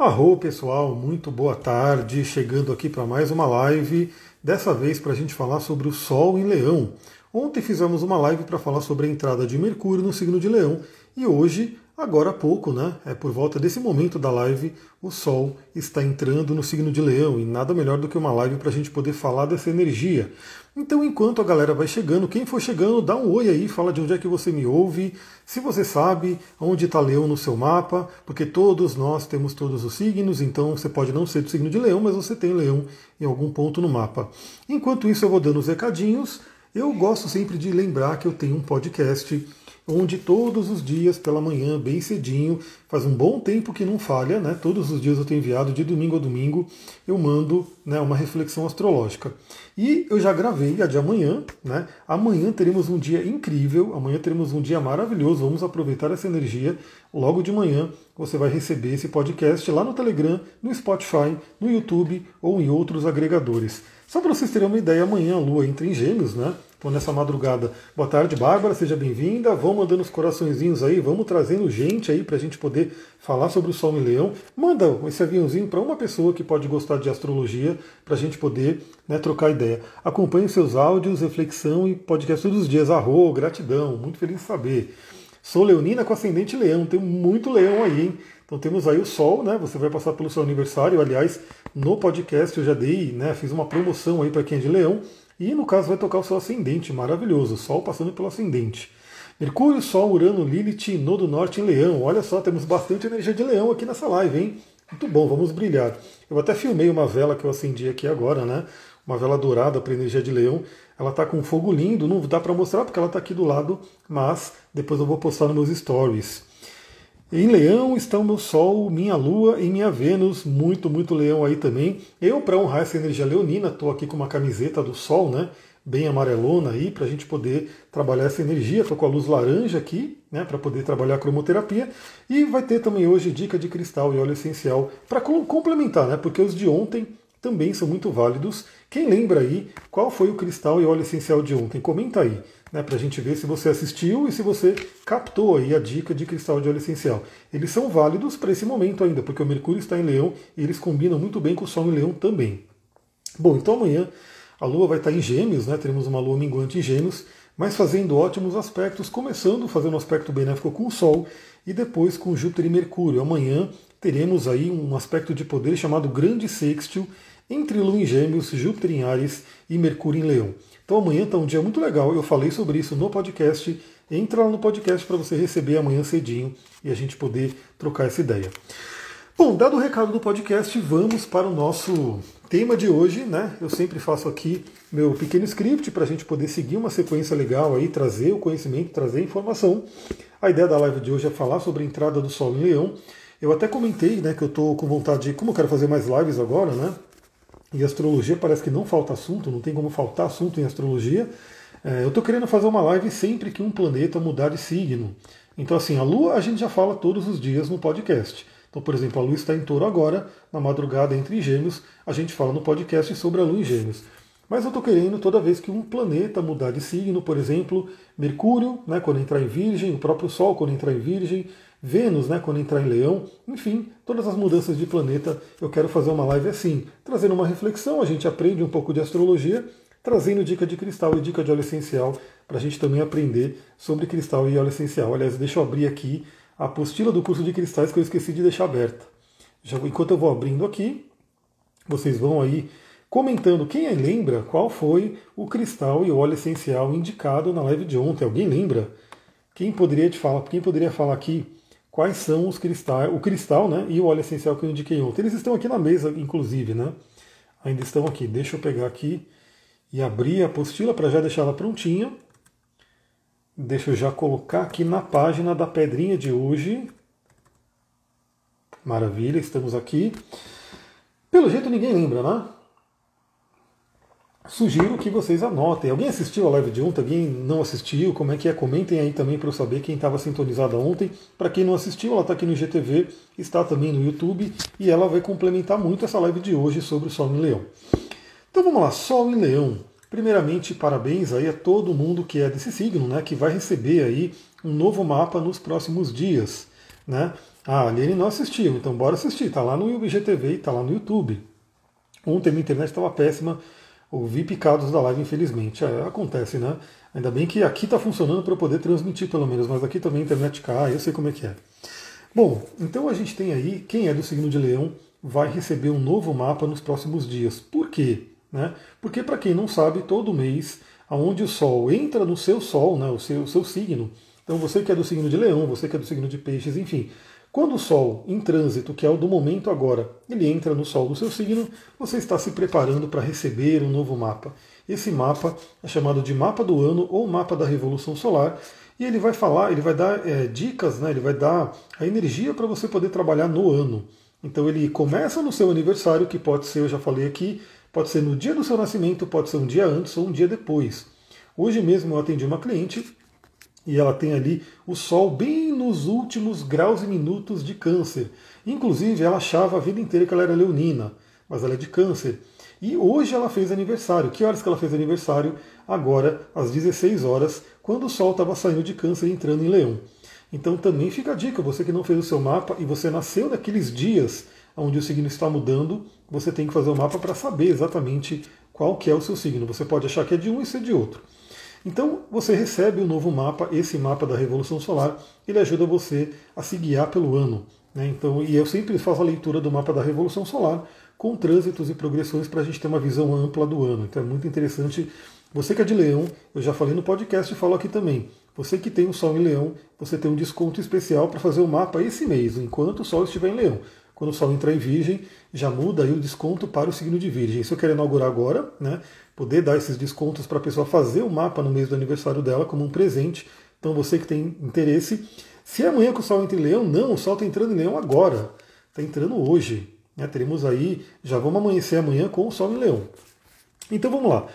Arro pessoal, muito boa tarde, chegando aqui para mais uma live, dessa vez para a gente falar sobre o Sol em Leão. Ontem fizemos uma live para falar sobre a entrada de Mercúrio no signo de Leão e hoje Agora há pouco, né? É por volta desse momento da live, o Sol está entrando no signo de Leão e nada melhor do que uma live para a gente poder falar dessa energia. Então, enquanto a galera vai chegando, quem for chegando, dá um oi aí, fala de onde é que você me ouve, se você sabe onde está Leão no seu mapa, porque todos nós temos todos os signos, então você pode não ser do signo de Leão, mas você tem Leão em algum ponto no mapa. Enquanto isso, eu vou dando os recadinhos. Eu gosto sempre de lembrar que eu tenho um podcast onde todos os dias pela manhã, bem cedinho, faz um bom tempo que não falha, né? Todos os dias eu tenho enviado, de domingo a domingo, eu mando né, uma reflexão astrológica. E eu já gravei a de amanhã, né? Amanhã teremos um dia incrível, amanhã teremos um dia maravilhoso, vamos aproveitar essa energia. Logo de manhã você vai receber esse podcast lá no Telegram, no Spotify, no YouTube ou em outros agregadores. Só para vocês terem uma ideia, amanhã a Lua entra em Gêmeos, né? Então nessa madrugada. Boa tarde, Bárbara, seja bem-vinda. Vão mandando os coraçõezinhos aí, vamos trazendo gente aí para a gente poder falar sobre o Sol em Leão. Manda esse aviãozinho para uma pessoa que pode gostar de astrologia, para a gente poder né, trocar ideia. Acompanhe seus áudios, reflexão e podcast todos os dias. Arro, gratidão, muito feliz de saber. Sou leonina com ascendente leão, tem muito leão aí, hein? Então temos aí o Sol, né? Você vai passar pelo seu aniversário. Aliás, no podcast eu já dei, né? Fiz uma promoção aí para quem é de leão. E no caso vai tocar o seu ascendente, maravilhoso. Sol passando pelo ascendente. Mercúrio, Sol, Urano, Lilith, Nodo Norte em Leão. Olha só, temos bastante energia de Leão aqui nessa live, hein? Muito bom, vamos brilhar. Eu até filmei uma vela que eu acendi aqui agora, né? Uma vela dourada para energia de Leão. Ela tá com fogo lindo, não dá para mostrar porque ela tá aqui do lado, mas depois eu vou postar nos meus stories. Em Leão está o meu Sol, minha Lua e minha Vênus, muito, muito Leão aí também. Eu, para honrar essa energia leonina, estou aqui com uma camiseta do Sol, né? Bem amarelona aí, para a gente poder trabalhar essa energia. Estou com a luz laranja aqui, né? Para poder trabalhar a cromoterapia. E vai ter também hoje dica de cristal e óleo essencial para complementar, né? Porque os de ontem também são muito válidos. Quem lembra aí qual foi o cristal e óleo essencial de ontem? Comenta aí né, para a gente ver se você assistiu e se você captou aí a dica de cristal de óleo essencial. Eles são válidos para esse momento ainda, porque o Mercúrio está em Leão e eles combinam muito bem com o Sol em Leão também. Bom, então amanhã a Lua vai estar em Gêmeos, né, teremos uma Lua minguante em Gêmeos, mas fazendo ótimos aspectos, começando fazendo um aspecto benéfico com o Sol e depois com Júpiter e Mercúrio. Amanhã teremos aí um aspecto de poder chamado Grande Sextil entre Lua em Gêmeos, Júpiter em Ares e Mercúrio em Leão. Então amanhã está um dia muito legal. Eu falei sobre isso no podcast. Entra lá no podcast para você receber amanhã cedinho e a gente poder trocar essa ideia. Bom, dado o recado do podcast, vamos para o nosso tema de hoje, né? Eu sempre faço aqui meu pequeno script para a gente poder seguir uma sequência legal aí, trazer o conhecimento, trazer a informação. A ideia da live de hoje é falar sobre a entrada do Sol em Leão. Eu até comentei, né, que eu estou com vontade de, como eu quero fazer mais lives agora, né? E astrologia parece que não falta assunto, não tem como faltar assunto em astrologia. É, eu estou querendo fazer uma live sempre que um planeta mudar de signo. Então, assim, a Lua a gente já fala todos os dias no podcast. Então, por exemplo, a Lua está em touro agora, na madrugada entre gêmeos, a gente fala no podcast sobre a Lua em gêmeos. Mas eu estou querendo toda vez que um planeta mudar de signo, por exemplo, Mercúrio, né, quando entrar em Virgem, o próprio Sol quando entrar em Virgem, Vênus, né, quando entrar em Leão, enfim, todas as mudanças de planeta, eu quero fazer uma live assim, trazendo uma reflexão, a gente aprende um pouco de astrologia, trazendo dica de cristal e dica de óleo essencial, para a gente também aprender sobre cristal e óleo essencial. Aliás, deixa eu abrir aqui a apostila do curso de cristais que eu esqueci de deixar aberta. Já, enquanto eu vou abrindo aqui, vocês vão aí comentando quem lembra qual foi o cristal e o óleo essencial indicado na live de ontem. Alguém lembra? Quem poderia te falar? Quem poderia falar aqui quais são os cristais, o cristal né, e o óleo essencial que eu indiquei ontem. Eles estão aqui na mesa, inclusive, né? Ainda estão aqui. Deixa eu pegar aqui e abrir a apostila para já deixar ela prontinha. Deixa eu já colocar aqui na página da pedrinha de hoje. Maravilha, estamos aqui. Pelo jeito ninguém lembra, né? Sugiro que vocês anotem. Alguém assistiu a live de ontem? Alguém não assistiu? Como é que é? Comentem aí também para eu saber quem estava sintonizado ontem. Para quem não assistiu, ela está aqui no GTV, está também no YouTube e ela vai complementar muito essa live de hoje sobre o Sol em Leão. Então vamos lá, Sol em Leão. Primeiramente, parabéns aí a todo mundo que é desse signo, né, que vai receber aí um novo mapa nos próximos dias. Né? Ah, a Aline não assistiu, então bora assistir. Tá lá no IGTV e tá lá no YouTube. Ontem minha internet estava péssima, ouvi picados da live, infelizmente. É, acontece, né? Ainda bem que aqui está funcionando para eu poder transmitir pelo menos, mas aqui também a internet cai, eu sei como é que é. Bom, então a gente tem aí, quem é do signo de leão vai receber um novo mapa nos próximos dias. Por quê? Né? Porque, para quem não sabe, todo mês, aonde o Sol entra no seu Sol, né, o, seu, o seu signo, então você que é do signo de leão, você que é do signo de peixes, enfim, quando o Sol em trânsito, que é o do momento agora, ele entra no Sol do seu signo, você está se preparando para receber um novo mapa. Esse mapa é chamado de mapa do ano ou mapa da revolução solar, e ele vai falar, ele vai dar é, dicas, né, ele vai dar a energia para você poder trabalhar no ano. Então ele começa no seu aniversário, que pode ser, eu já falei aqui, pode ser no dia do seu nascimento, pode ser um dia antes ou um dia depois. Hoje mesmo eu atendi uma cliente e ela tem ali o Sol bem nos últimos graus e minutos de câncer. Inclusive, ela achava a vida inteira que ela era leonina, mas ela é de câncer. E hoje ela fez aniversário. Que horas que ela fez aniversário? Agora, às 16 horas, quando o Sol estava saindo de câncer e entrando em leão. Então também fica a dica, você que não fez o seu mapa e você nasceu naqueles dias onde o signo está mudando, você tem que fazer o mapa para saber exatamente qual que é o seu signo. Você pode achar que é de um e ser de outro. Então você recebe o um novo mapa, esse mapa da Revolução Solar, ele ajuda você a se guiar pelo ano. Né? Então, e eu sempre faço a leitura do mapa da Revolução Solar com trânsitos e progressões para a gente ter uma visão ampla do ano. Então é muito interessante. Você que é de leão, eu já falei no podcast e falo aqui também. Você que tem o Sol em Leão, você tem um desconto especial para fazer o mapa esse mês, enquanto o Sol estiver em Leão. Quando o Sol entrar em Virgem, já muda aí o desconto para o signo de Virgem. Isso eu quero inaugurar agora, né? Poder dar esses descontos para a pessoa fazer o mapa no mês do aniversário dela como um presente. Então você que tem interesse, se é amanhã que o Sol entra em Leão, não, o Sol está entrando em Leão agora. Está entrando hoje. Né? Teremos aí, já vamos amanhecer amanhã com o Sol em Leão. Então vamos lá.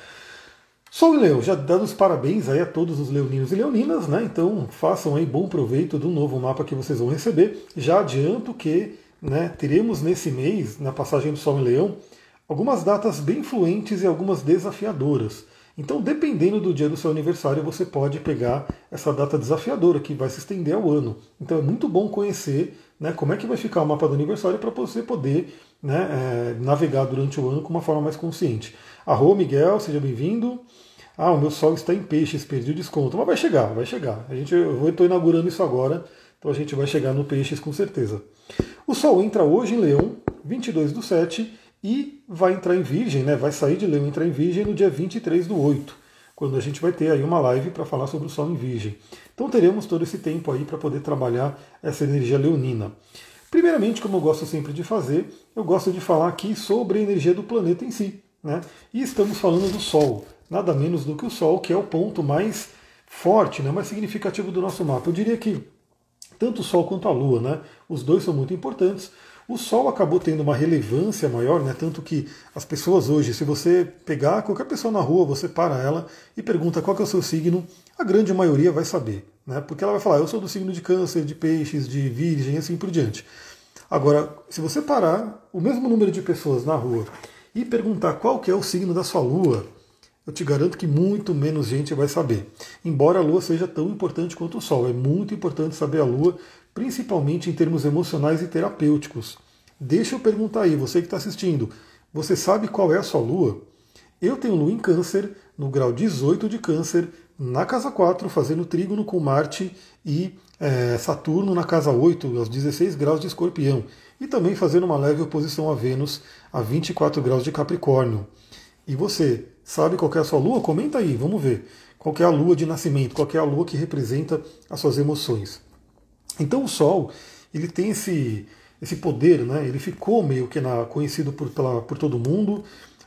Sol em Leão, já dando os parabéns aí a todos os leoninos e leoninas, né? Então façam aí bom proveito do novo mapa que vocês vão receber. Já adianto que né, teremos nesse mês, na passagem do Sol em Leão, algumas datas bem influentes e algumas desafiadoras. Então, dependendo do dia do seu aniversário, você pode pegar essa data desafiadora que vai se estender ao ano. Então, é muito bom conhecer né, como é que vai ficar o mapa do aniversário para você poder né, é, navegar durante o ano com uma forma mais consciente. Arro, Miguel, seja bem-vindo. Ah, o meu sol está em peixes, perdi o desconto. Mas vai chegar, vai chegar. A gente, eu estou inaugurando isso agora, então a gente vai chegar no peixes com certeza. O Sol entra hoje em Leão, 22 do 7, e vai entrar em Virgem, né? vai sair de Leão e entrar em Virgem no dia 23 do 8, quando a gente vai ter aí uma live para falar sobre o Sol em Virgem. Então teremos todo esse tempo aí para poder trabalhar essa energia leonina. Primeiramente, como eu gosto sempre de fazer, eu gosto de falar aqui sobre a energia do planeta em si. Né? E estamos falando do Sol, nada menos do que o Sol, que é o ponto mais forte, né, mais significativo do nosso mapa. Eu diria que tanto o Sol quanto a Lua, né? Os dois são muito importantes. O Sol acabou tendo uma relevância maior, né? Tanto que as pessoas hoje, se você pegar qualquer pessoa na rua, você para ela e pergunta qual é o seu signo, a grande maioria vai saber, né? Porque ela vai falar, eu sou do signo de câncer, de peixes, de virgem, assim por diante. Agora, se você parar o mesmo número de pessoas na rua e perguntar qual que é o signo da sua lua, eu te garanto que muito menos gente vai saber. Embora a Lua seja tão importante quanto o Sol, é muito importante saber a Lua, principalmente em termos emocionais e terapêuticos. Deixa eu perguntar aí, você que está assistindo, você sabe qual é a sua Lua? Eu tenho Lua em Câncer, no grau 18 de Câncer, na casa 4, fazendo trígono com Marte e é, Saturno na casa 8, aos 16 graus de Escorpião, e também fazendo uma leve oposição a Vênus a 24 graus de Capricórnio. E você, sabe qual é a sua lua? Comenta aí, vamos ver. Qual é a lua de nascimento? Qual é a lua que representa as suas emoções? Então o Sol, ele tem esse, esse poder, né? ele ficou meio que na, conhecido por, pela, por todo mundo.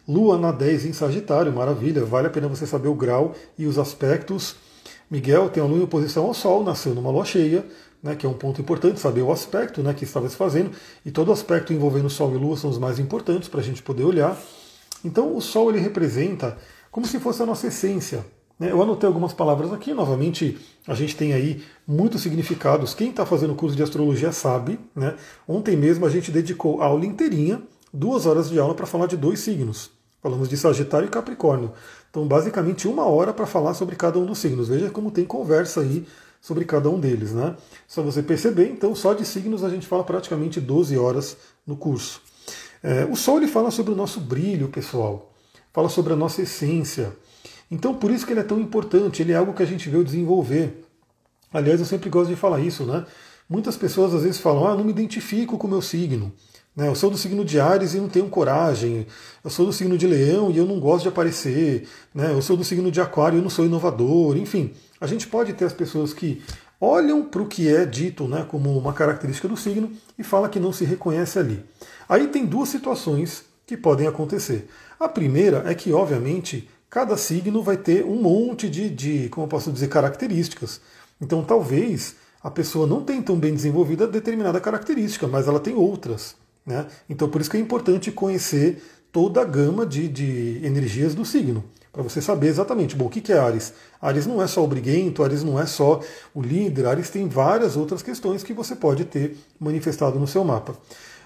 Lua na 10 em Sagitário, maravilha, vale a pena você saber o grau e os aspectos. Miguel tem a lua em oposição ao Sol, nasceu numa lua cheia, né, que é um ponto importante, saber o aspecto né, que estava se fazendo, e todo aspecto envolvendo Sol e Lua são os mais importantes para a gente poder olhar. Então o Sol ele representa como se fosse a nossa essência. Né? Eu anotei algumas palavras aqui, novamente a gente tem aí muitos significados. Quem está fazendo curso de astrologia sabe. Né? Ontem mesmo a gente dedicou a aula inteirinha, duas horas de aula para falar de dois signos. Falamos de Sagitário e Capricórnio. Então, basicamente, uma hora para falar sobre cada um dos signos. Veja como tem conversa aí sobre cada um deles, né? Só você perceber, então, só de signos a gente fala praticamente 12 horas no curso. É, o Sol ele fala sobre o nosso brilho, pessoal, fala sobre a nossa essência. Então, por isso que ele é tão importante, ele é algo que a gente veio desenvolver. Aliás, eu sempre gosto de falar isso, né? Muitas pessoas às vezes falam, ah, não me identifico com o meu signo. Né? Eu sou do signo de Ares e não tenho coragem. Eu sou do signo de Leão e eu não gosto de aparecer. Né? Eu sou do signo de Aquário e eu não sou inovador. Enfim, a gente pode ter as pessoas que olham para o que é dito né, como uma característica do signo e fala que não se reconhece ali. Aí tem duas situações que podem acontecer. A primeira é que, obviamente, cada signo vai ter um monte de, de como eu posso dizer, características. Então, talvez a pessoa não tenha tão bem desenvolvida determinada característica, mas ela tem outras. Né? Então, por isso que é importante conhecer toda a gama de, de energias do signo, para você saber exatamente, bom, o que é Ares? Ares não é só o briguento, Ares não é só o líder, Ares tem várias outras questões que você pode ter manifestado no seu mapa.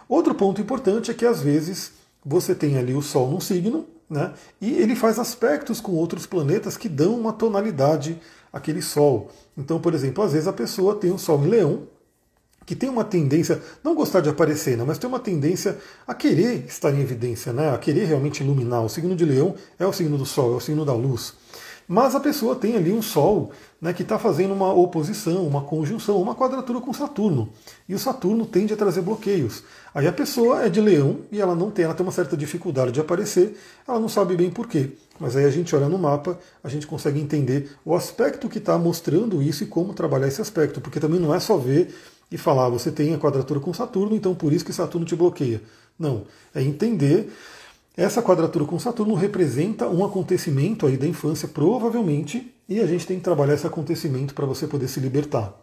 Outro ponto importante é que às vezes você tem ali o Sol num signo, né, e ele faz aspectos com outros planetas que dão uma tonalidade àquele Sol. Então, por exemplo, às vezes a pessoa tem o Sol em Leão, que tem uma tendência, não gostar de aparecer, né, mas tem uma tendência a querer estar em evidência, né, a querer realmente iluminar. O signo de Leão é o signo do Sol, é o signo da luz. Mas a pessoa tem ali um Sol né, que está fazendo uma oposição, uma conjunção, uma quadratura com Saturno. E o Saturno tende a trazer bloqueios. Aí a pessoa é de leão e ela não tem, ela tem uma certa dificuldade de aparecer, ela não sabe bem por quê. Mas aí a gente olha no mapa, a gente consegue entender o aspecto que está mostrando isso e como trabalhar esse aspecto. Porque também não é só ver e falar, você tem a quadratura com Saturno, então por isso que Saturno te bloqueia. Não, é entender essa quadratura com Saturno representa um acontecimento aí da infância, provavelmente, e a gente tem que trabalhar esse acontecimento para você poder se libertar.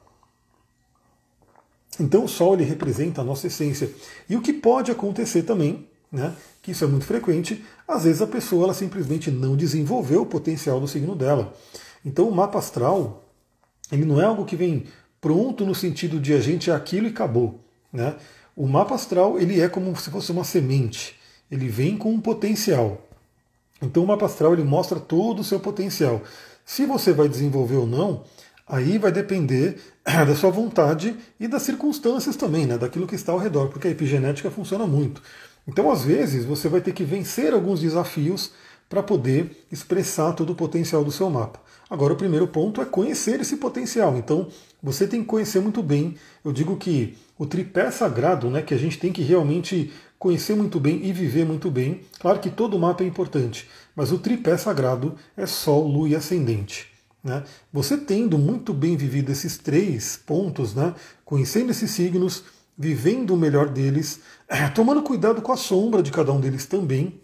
Então o Sol ele representa a nossa essência. E o que pode acontecer também, né, que isso é muito frequente, às vezes a pessoa ela simplesmente não desenvolveu o potencial do signo dela. Então o mapa astral, ele não é algo que vem pronto no sentido de a gente é aquilo e acabou. Né? O mapa astral ele é como se fosse uma semente. Ele vem com um potencial. Então o mapa astral ele mostra todo o seu potencial. Se você vai desenvolver ou não, aí vai depender da sua vontade e das circunstâncias também, né? daquilo que está ao redor, porque a epigenética funciona muito. Então, às vezes, você vai ter que vencer alguns desafios para poder expressar todo o potencial do seu mapa. Agora, o primeiro ponto é conhecer esse potencial. Então, você tem que conhecer muito bem. Eu digo que o tripé sagrado, né, que a gente tem que realmente conhecer muito bem e viver muito bem. Claro que todo mapa é importante, mas o tripé sagrado é Sol, Lua e Ascendente. Né? Você tendo muito bem vivido esses três pontos, né, conhecendo esses signos, vivendo o melhor deles, tomando cuidado com a sombra de cada um deles também,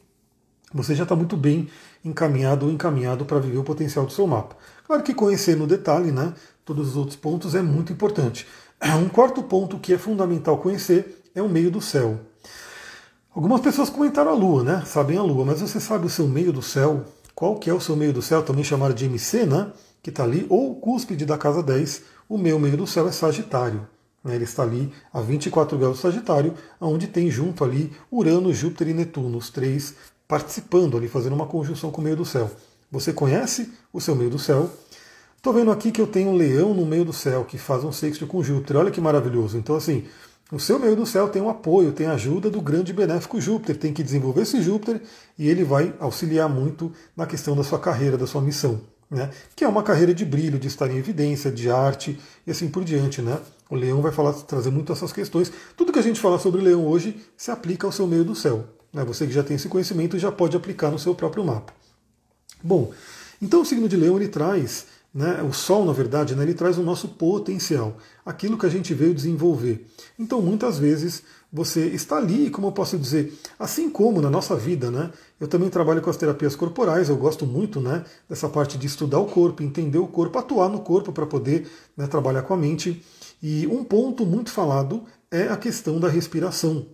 você já está muito bem encaminhado ou encaminhado para viver o potencial do seu mapa. Claro que conhecer no detalhe né, todos os outros pontos é muito importante. Um quarto ponto que é fundamental conhecer é o meio do céu. Algumas pessoas comentaram a Lua, né? Sabem a Lua, mas você sabe o seu meio do céu? Qual que é o seu meio do céu? Também chamado de MC, né? Que está ali, ou cúspide da casa 10. O meu meio do céu é Sagitário. Né? Ele está ali a 24 graus do Sagitário, onde tem junto ali Urano, Júpiter e Netuno, os três participando ali, fazendo uma conjunção com o meio do céu. Você conhece o seu meio do céu? Estou vendo aqui que eu tenho um leão no meio do céu que faz um sexto com Júpiter. Olha que maravilhoso. Então, assim, o seu meio do céu tem o apoio, tem a ajuda do grande benéfico Júpiter, tem que desenvolver esse Júpiter e ele vai auxiliar muito na questão da sua carreira, da sua missão. Né? Que é uma carreira de brilho, de estar em evidência, de arte e assim por diante. Né? O leão vai falar, trazer muito essas questões. Tudo que a gente fala sobre o leão hoje se aplica ao seu meio do céu. Né? Você que já tem esse conhecimento já pode aplicar no seu próprio mapa. Bom, então o signo de leão ele traz né, o Sol, na verdade, né, ele traz o nosso potencial, aquilo que a gente veio desenvolver. Então, muitas vezes, você está ali, como eu posso dizer, assim como na nossa vida, né? Eu também trabalho com as terapias corporais, eu gosto muito né, dessa parte de estudar o corpo, entender o corpo, atuar no corpo para poder né, trabalhar com a mente. E um ponto muito falado é a questão da respiração.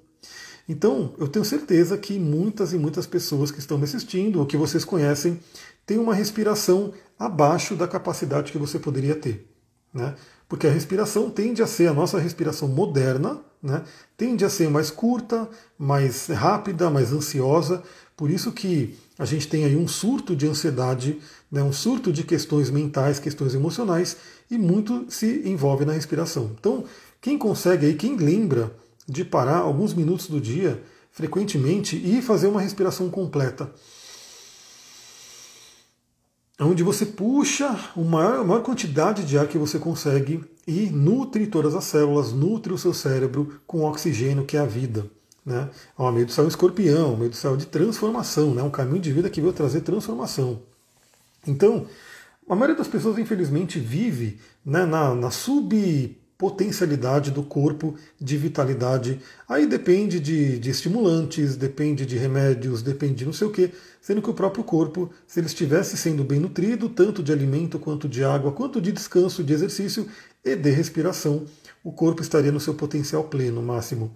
Então, eu tenho certeza que muitas e muitas pessoas que estão me assistindo, ou que vocês conhecem, têm uma respiração abaixo da capacidade que você poderia ter. Né? Porque a respiração tende a ser a nossa respiração moderna, né, tende a ser mais curta, mais rápida, mais ansiosa. Por isso que a gente tem aí um surto de ansiedade, né, um surto de questões mentais, questões emocionais, e muito se envolve na respiração. Então, quem consegue aí, quem lembra de parar alguns minutos do dia, frequentemente, e fazer uma respiração completa onde você puxa a maior, a maior quantidade de ar que você consegue e nutre todas as células, nutre o seu cérebro com oxigênio que é a vida. Né? O meio do céu é um escorpião, meio do céu é de transformação, né? um caminho de vida que veio trazer transformação. Então, a maioria das pessoas, infelizmente, vive né, na, na sub potencialidade do corpo de vitalidade. Aí depende de, de estimulantes, depende de remédios, depende de não sei o que, sendo que o próprio corpo, se ele estivesse sendo bem nutrido, tanto de alimento quanto de água, quanto de descanso, de exercício e de respiração, o corpo estaria no seu potencial pleno, máximo.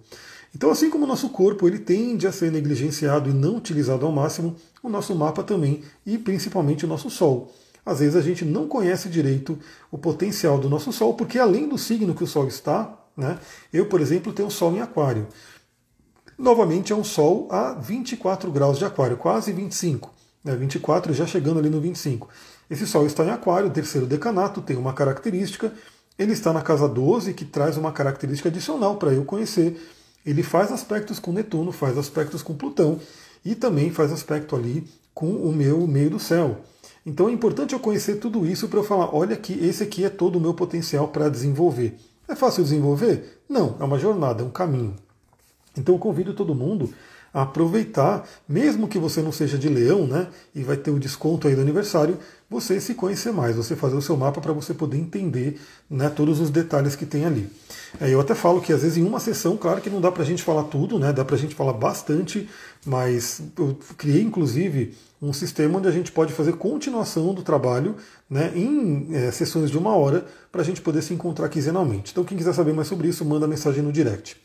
Então, assim como o nosso corpo ele tende a ser negligenciado e não utilizado ao máximo, o nosso mapa também e principalmente o nosso Sol às vezes a gente não conhece direito o potencial do nosso Sol, porque além do signo que o Sol está, né, eu, por exemplo, tenho Sol em Aquário. Novamente é um Sol a 24 graus de Aquário, quase 25. Né, 24 já chegando ali no 25. Esse Sol está em Aquário, terceiro decanato, tem uma característica. Ele está na casa 12, que traz uma característica adicional para eu conhecer. Ele faz aspectos com Netuno, faz aspectos com Plutão e também faz aspecto ali com o meu meio do céu. Então é importante eu conhecer tudo isso para eu falar, olha que esse aqui é todo o meu potencial para desenvolver. É fácil desenvolver? Não, é uma jornada, é um caminho. Então eu convido todo mundo a aproveitar, mesmo que você não seja de leão, né? E vai ter o desconto aí do aniversário, você se conhecer mais, você fazer o seu mapa para você poder entender né, todos os detalhes que tem ali. É, eu até falo que às vezes em uma sessão, claro que não dá para a gente falar tudo, né? Dá para a gente falar bastante, mas eu criei inclusive um sistema onde a gente pode fazer continuação do trabalho né, em é, sessões de uma hora para a gente poder se encontrar quinzenalmente. Então, quem quiser saber mais sobre isso, manda mensagem no direct.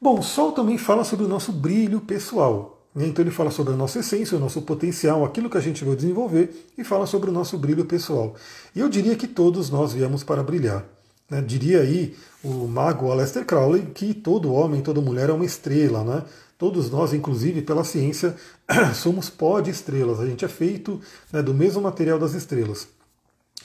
Bom, Sol também fala sobre o nosso brilho pessoal. Né? Então, ele fala sobre a nossa essência, o nosso potencial, aquilo que a gente veio desenvolver, e fala sobre o nosso brilho pessoal. E eu diria que todos nós viemos para brilhar. Né? Diria aí o mago Aleister Crowley que todo homem, toda mulher é uma estrela, né? Todos nós, inclusive pela ciência, somos pó de estrelas. A gente é feito né, do mesmo material das estrelas.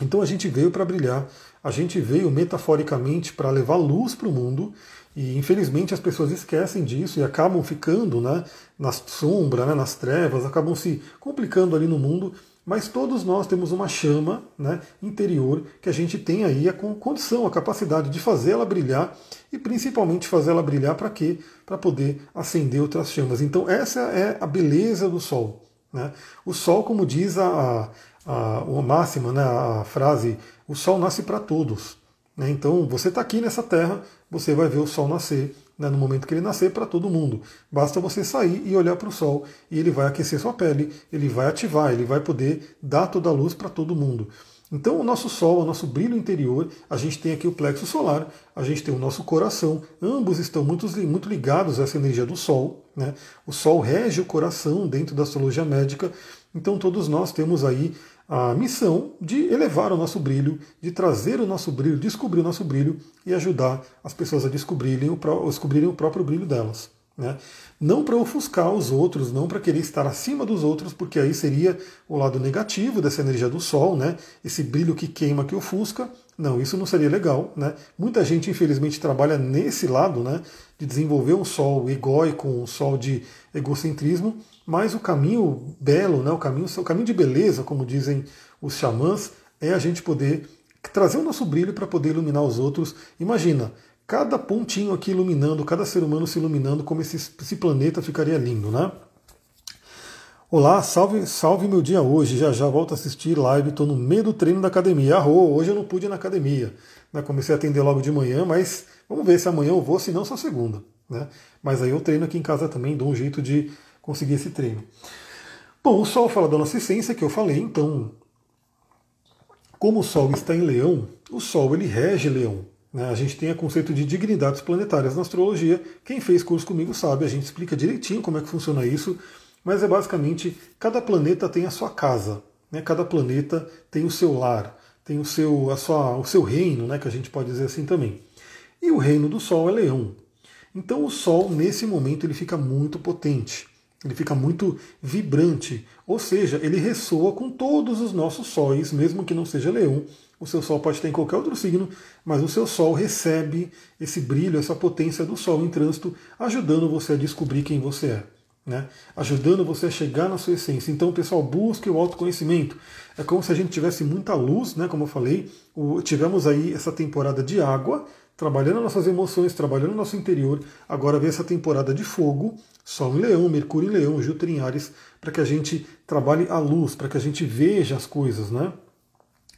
Então a gente veio para brilhar, a gente veio metaforicamente para levar luz para o mundo. E infelizmente as pessoas esquecem disso e acabam ficando né, na sombra, né, nas trevas, acabam se complicando ali no mundo mas todos nós temos uma chama né, interior que a gente tem aí a condição, a capacidade de fazê-la brilhar e principalmente fazê-la brilhar para quê? Para poder acender outras chamas. Então essa é a beleza do Sol. Né? O Sol, como diz a, a, a máxima, né, a frase, o Sol nasce para todos. Né? Então você está aqui nessa Terra, você vai ver o Sol nascer né, no momento que ele nascer para todo mundo. Basta você sair e olhar para o sol e ele vai aquecer sua pele, ele vai ativar, ele vai poder dar toda a luz para todo mundo. Então, o nosso Sol, o nosso brilho interior, a gente tem aqui o plexo solar, a gente tem o nosso coração, ambos estão muito, muito ligados a essa energia do Sol. Né? O Sol rege o coração dentro da astrologia médica, então todos nós temos aí a missão de elevar o nosso brilho, de trazer o nosso brilho, descobrir o nosso brilho e ajudar as pessoas a descobrirem o, descobrirem o próprio brilho delas. Né? Não para ofuscar os outros, não para querer estar acima dos outros, porque aí seria o lado negativo dessa energia do Sol, né? esse brilho que queima, que ofusca. Não, isso não seria legal. Né? Muita gente, infelizmente, trabalha nesse lado né? de desenvolver um Sol egóico, um Sol de egocentrismo, mas o caminho belo, né, o, caminho, o caminho de beleza, como dizem os xamãs, é a gente poder trazer o nosso brilho para poder iluminar os outros. Imagina, cada pontinho aqui iluminando, cada ser humano se iluminando, como esse, esse planeta ficaria lindo, né? Olá, salve, salve meu dia hoje. Já já volto a assistir live, estou no meio do treino da academia. Arro, hoje eu não pude ir na academia. Né? Comecei a atender logo de manhã, mas vamos ver se amanhã eu vou, se não, só segunda. Né? Mas aí eu treino aqui em casa também, dou um jeito de conseguir esse treino. Bom, o Sol fala da nossa essência, que eu falei, então, como o Sol está em Leão, o Sol ele rege Leão. Né? A gente tem o conceito de dignidades planetárias na astrologia. Quem fez curso comigo sabe, a gente explica direitinho como é que funciona isso, mas é basicamente cada planeta tem a sua casa, né? cada planeta tem o seu lar, tem o seu, a sua, o seu reino, né? que a gente pode dizer assim também. E o reino do Sol é Leão. Então o Sol, nesse momento, ele fica muito potente, ele fica muito vibrante, ou seja, ele ressoa com todos os nossos sóis, mesmo que não seja leão. O seu Sol pode estar em qualquer outro signo, mas o seu Sol recebe esse brilho, essa potência do Sol em trânsito, ajudando você a descobrir quem você é né? ajudando você a chegar na sua essência. Então, pessoal, busque o autoconhecimento. É como se a gente tivesse muita luz, né? como eu falei, o, tivemos aí essa temporada de água, trabalhando nossas emoções, trabalhando nosso interior. Agora vem essa temporada de fogo, Sol em Leão, Mercúrio em Leão, Júpiter em Ares, para que a gente trabalhe a luz, para que a gente veja as coisas, né?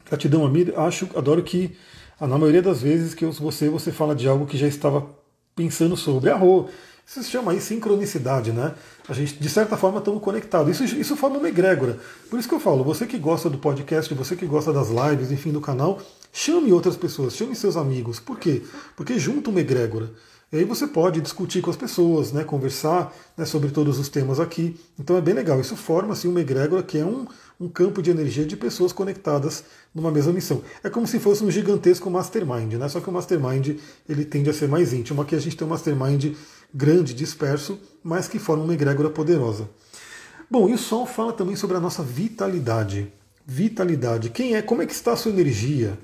Gratidão, Amir. Acho, adoro que na maioria das vezes que eu, você você fala de algo que já estava pensando sobre. Arro, isso se chama aí sincronicidade, né? A gente, de certa forma, estamos conectados. Isso, isso forma uma egrégora. Por isso que eu falo, você que gosta do podcast, você que gosta das lives, enfim, do canal, chame outras pessoas, chame seus amigos. Por quê? Porque junta uma egrégora. E aí você pode discutir com as pessoas, né, conversar né, sobre todos os temas aqui. Então é bem legal. Isso forma assim, uma egrégora que é um, um campo de energia de pessoas conectadas numa mesma missão. É como se fosse um gigantesco mastermind, né? Só que o mastermind ele tende a ser mais íntimo. Aqui a gente tem um mastermind grande, disperso, mas que forma uma egrégora poderosa. Bom, e o Sol fala também sobre a nossa vitalidade. Vitalidade. Quem é? Como é que está a sua energia?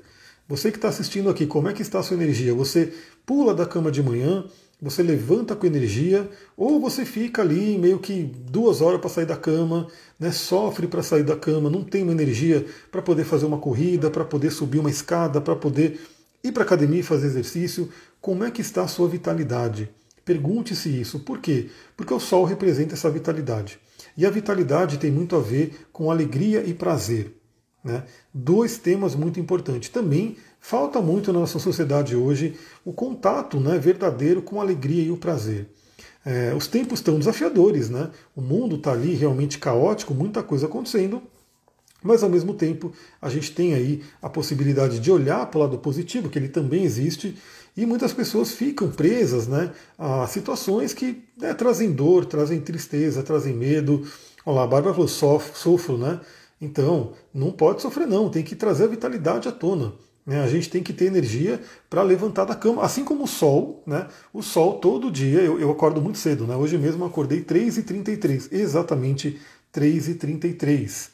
Você que está assistindo aqui, como é que está a sua energia? Você pula da cama de manhã, você levanta com energia, ou você fica ali meio que duas horas para sair da cama, né, sofre para sair da cama, não tem uma energia para poder fazer uma corrida, para poder subir uma escada, para poder ir para a academia e fazer exercício. Como é que está a sua vitalidade? Pergunte-se isso. Por quê? Porque o Sol representa essa vitalidade. E a vitalidade tem muito a ver com alegria e prazer. Né? Dois temas muito importantes. Também falta muito na nossa sociedade hoje o contato né, verdadeiro com a alegria e o prazer. É, os tempos estão desafiadores, né? o mundo está ali realmente caótico, muita coisa acontecendo, mas ao mesmo tempo a gente tem aí a possibilidade de olhar para o lado positivo, que ele também existe, e muitas pessoas ficam presas né, a situações que né, trazem dor, trazem tristeza, trazem medo. Olha lá, a Bárbara falou, sofro, né? Então, não pode sofrer não, tem que trazer a vitalidade à tona. Né? A gente tem que ter energia para levantar da cama, assim como o sol, né? O sol todo dia, eu, eu acordo muito cedo, né? Hoje mesmo acordei 3h33, exatamente 3h33.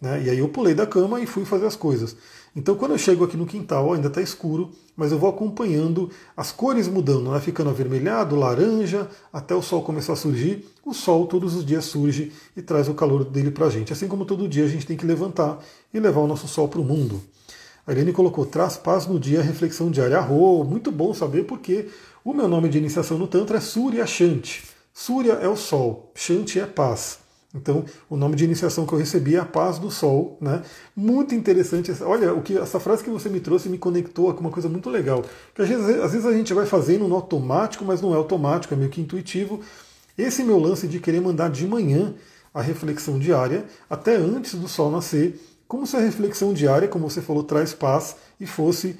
Né? E aí eu pulei da cama e fui fazer as coisas. Então quando eu chego aqui no quintal, ainda está escuro, mas eu vou acompanhando as cores mudando, né? ficando avermelhado, laranja, até o sol começar a surgir. O sol todos os dias surge e traz o calor dele para a gente. Assim como todo dia a gente tem que levantar e levar o nosso sol para o mundo. A Irene colocou, traz paz no dia, reflexão diária. Arro, muito bom saber porque o meu nome de iniciação no Tantra é Surya Shanti. Surya é o sol, Shanti é paz. Então, o nome de iniciação que eu recebi é a paz do sol, né? Muito interessante. Olha, o que essa frase que você me trouxe me conectou com uma coisa muito legal. Que às vezes, às vezes a gente vai fazendo no automático, mas não é automático, é meio que intuitivo. Esse meu lance de querer mandar de manhã a reflexão diária, até antes do sol nascer, como se a reflexão diária, como você falou, traz paz e fosse,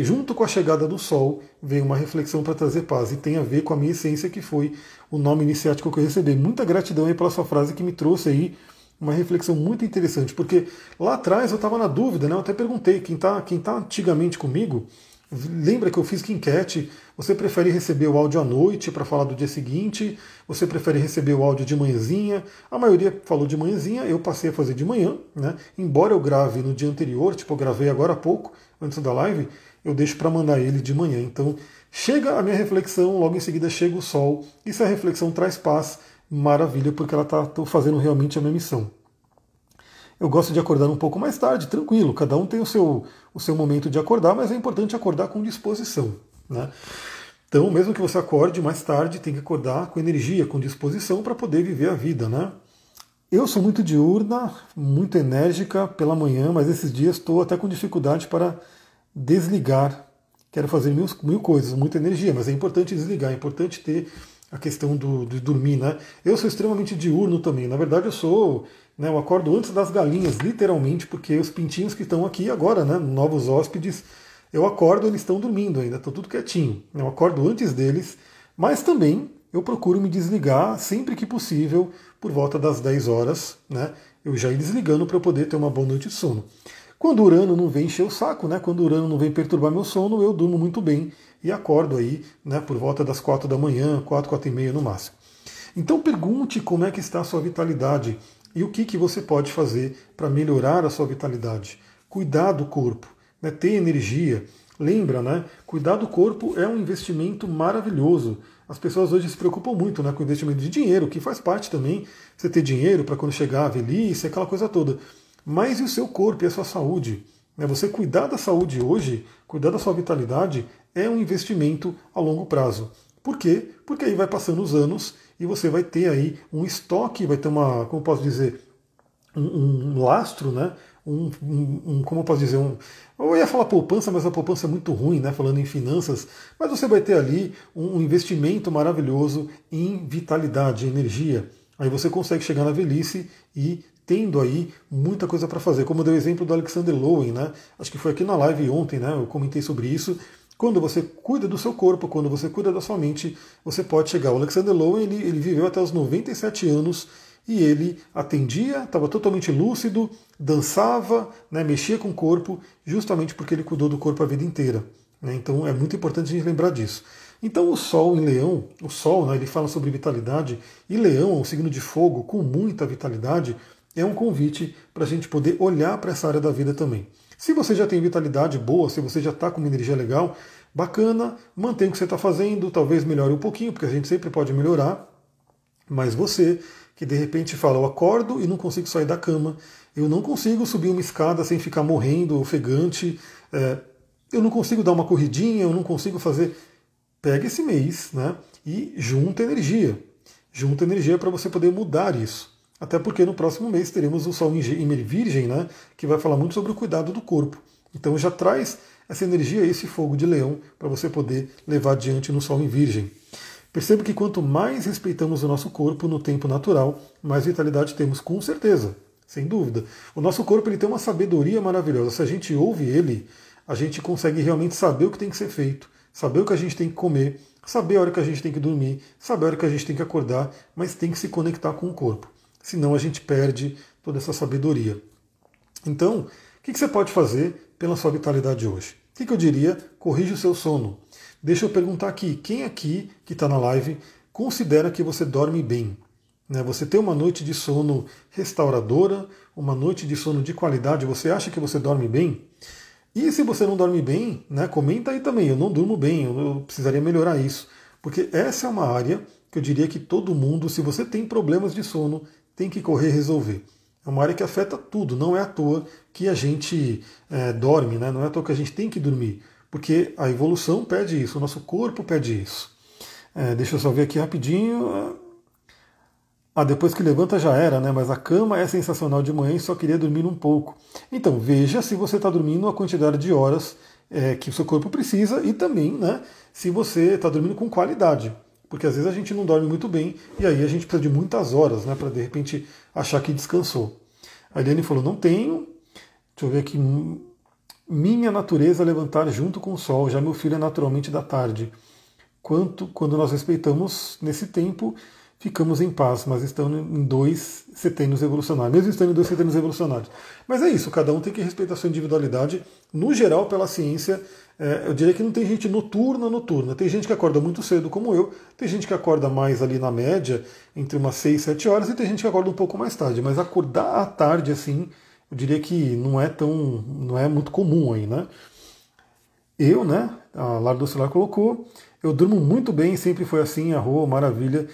junto com a chegada do sol, vem uma reflexão para trazer paz. E tem a ver com a minha essência, que foi o nome iniciático que eu recebi. Muita gratidão aí pela sua frase que me trouxe aí uma reflexão muito interessante, porque lá atrás eu estava na dúvida, né? Eu até perguntei, quem está quem tá antigamente comigo, Lembra que eu fiz que enquete? Você prefere receber o áudio à noite para falar do dia seguinte? Você prefere receber o áudio de manhãzinha? A maioria falou de manhãzinha, eu passei a fazer de manhã, né? Embora eu grave no dia anterior, tipo, eu gravei agora há pouco, antes da live, eu deixo para mandar ele de manhã. Então, chega a minha reflexão, logo em seguida chega o sol, e se a reflexão traz paz, maravilha, porque ela está fazendo realmente a minha missão. Eu gosto de acordar um pouco mais tarde, tranquilo. Cada um tem o seu, o seu momento de acordar, mas é importante acordar com disposição. Né? Então, mesmo que você acorde mais tarde, tem que acordar com energia, com disposição para poder viver a vida. Né? Eu sou muito diurna, muito enérgica pela manhã, mas esses dias estou até com dificuldade para desligar. Quero fazer mil, mil coisas, muita energia, mas é importante desligar, é importante ter a questão do, de dormir, né? Eu sou extremamente diurno também. Na verdade, eu sou né, eu acordo antes das galinhas, literalmente, porque os pintinhos que estão aqui agora, né, novos hóspedes, eu acordo, eles estão dormindo ainda, estão tudo quietinho. Eu acordo antes deles, mas também eu procuro me desligar sempre que possível, por volta das 10 horas, né? Eu já ir desligando para poder ter uma boa noite de sono. Quando o Urano não vem encher o saco, né? Quando o Urano não vem perturbar meu sono, eu durmo muito bem e acordo aí, né? Por volta das quatro da manhã, quatro, quatro e meia no máximo. Então pergunte como é que está a sua vitalidade e o que, que você pode fazer para melhorar a sua vitalidade. Cuidar do corpo, né? ter energia. Lembra, né? Cuidar do corpo é um investimento maravilhoso. As pessoas hoje se preocupam muito né, com o investimento de dinheiro, que faz parte também, você ter dinheiro para quando chegar a velhice, aquela coisa toda. Mas e o seu corpo e a sua saúde? Né, você cuidar da saúde hoje, cuidar da sua vitalidade, é um investimento a longo prazo. Por quê? Porque aí vai passando os anos e você vai ter aí um estoque, vai ter uma, como posso dizer, um, um lastro, né? Um, um, um, como eu posso dizer, um, eu ia falar poupança, mas a poupança é muito ruim, né? Falando em finanças, mas você vai ter ali um investimento maravilhoso em vitalidade, energia. Aí você consegue chegar na velhice e tendo aí muita coisa para fazer. Como deu o exemplo do Alexander Lowen, né? Acho que foi aqui na live ontem, né? Eu comentei sobre isso. Quando você cuida do seu corpo, quando você cuida da sua mente, você pode chegar. O Alexander Lowen ele, ele viveu até os 97 anos e ele atendia, estava totalmente lúcido, dançava, né, mexia com o corpo, justamente porque ele cuidou do corpo a vida inteira. Né? Então é muito importante a gente lembrar disso. Então o Sol em Leão, o Sol, né, ele fala sobre vitalidade, e Leão, um signo de fogo com muita vitalidade, é um convite para a gente poder olhar para essa área da vida também. Se você já tem vitalidade boa, se você já está com uma energia legal, bacana, mantenha o que você está fazendo, talvez melhore um pouquinho, porque a gente sempre pode melhorar, mas você que de repente fala, eu acordo e não consigo sair da cama, eu não consigo subir uma escada sem ficar morrendo, ofegante, é, eu não consigo dar uma corridinha, eu não consigo fazer. Pega esse mês né, e junta energia. Junta energia para você poder mudar isso. Até porque no próximo mês teremos o Sol em Virgem, né, que vai falar muito sobre o cuidado do corpo. Então já traz essa energia, esse fogo de leão, para você poder levar adiante no Sol em Virgem. Perceba que quanto mais respeitamos o nosso corpo no tempo natural, mais vitalidade temos, com certeza, sem dúvida. O nosso corpo ele tem uma sabedoria maravilhosa. Se a gente ouve ele, a gente consegue realmente saber o que tem que ser feito, saber o que a gente tem que comer, saber a hora que a gente tem que dormir, saber a hora que a gente tem que acordar, mas tem que se conectar com o corpo senão a gente perde toda essa sabedoria. Então, o que você pode fazer pela sua vitalidade hoje? O que eu diria? Corrija o seu sono. Deixa eu perguntar aqui, quem aqui que está na live considera que você dorme bem? Né? Você tem uma noite de sono restauradora, uma noite de sono de qualidade, você acha que você dorme bem? E se você não dorme bem, né, comenta aí também, eu não durmo bem, eu precisaria melhorar isso. Porque essa é uma área que eu diria que todo mundo, se você tem problemas de sono, tem que correr resolver. É uma área que afeta tudo, não é à toa que a gente é, dorme, né? não é à toa que a gente tem que dormir, porque a evolução pede isso, o nosso corpo pede isso. É, deixa eu só ver aqui rapidinho. Ah, depois que levanta já era, né? Mas a cama é sensacional de manhã e só queria dormir um pouco. Então, veja se você está dormindo a quantidade de horas é, que o seu corpo precisa e também, né? Se você está dormindo com qualidade. Porque às vezes a gente não dorme muito bem e aí a gente precisa de muitas horas né, para de repente achar que descansou. A Eliane falou: não tenho. Deixa eu ver aqui. Minha natureza é levantar junto com o sol, já meu filho é naturalmente da tarde. Quanto quando nós respeitamos nesse tempo, ficamos em paz, mas estamos em dois setênios evolucionários, mesmo estando em dois setênios evolucionários. Mas é isso, cada um tem que respeitar a sua individualidade. No geral, pela ciência, é, eu diria que não tem gente noturna, noturna. Tem gente que acorda muito cedo, como eu, tem gente que acorda mais ali na média, entre umas 6, 7 horas, e tem gente que acorda um pouco mais tarde. Mas acordar à tarde, assim, eu diria que não é tão. não é muito comum aí, né? Eu, né? A Lara do Celular colocou, eu durmo muito bem, sempre foi assim, a rua, maravilha.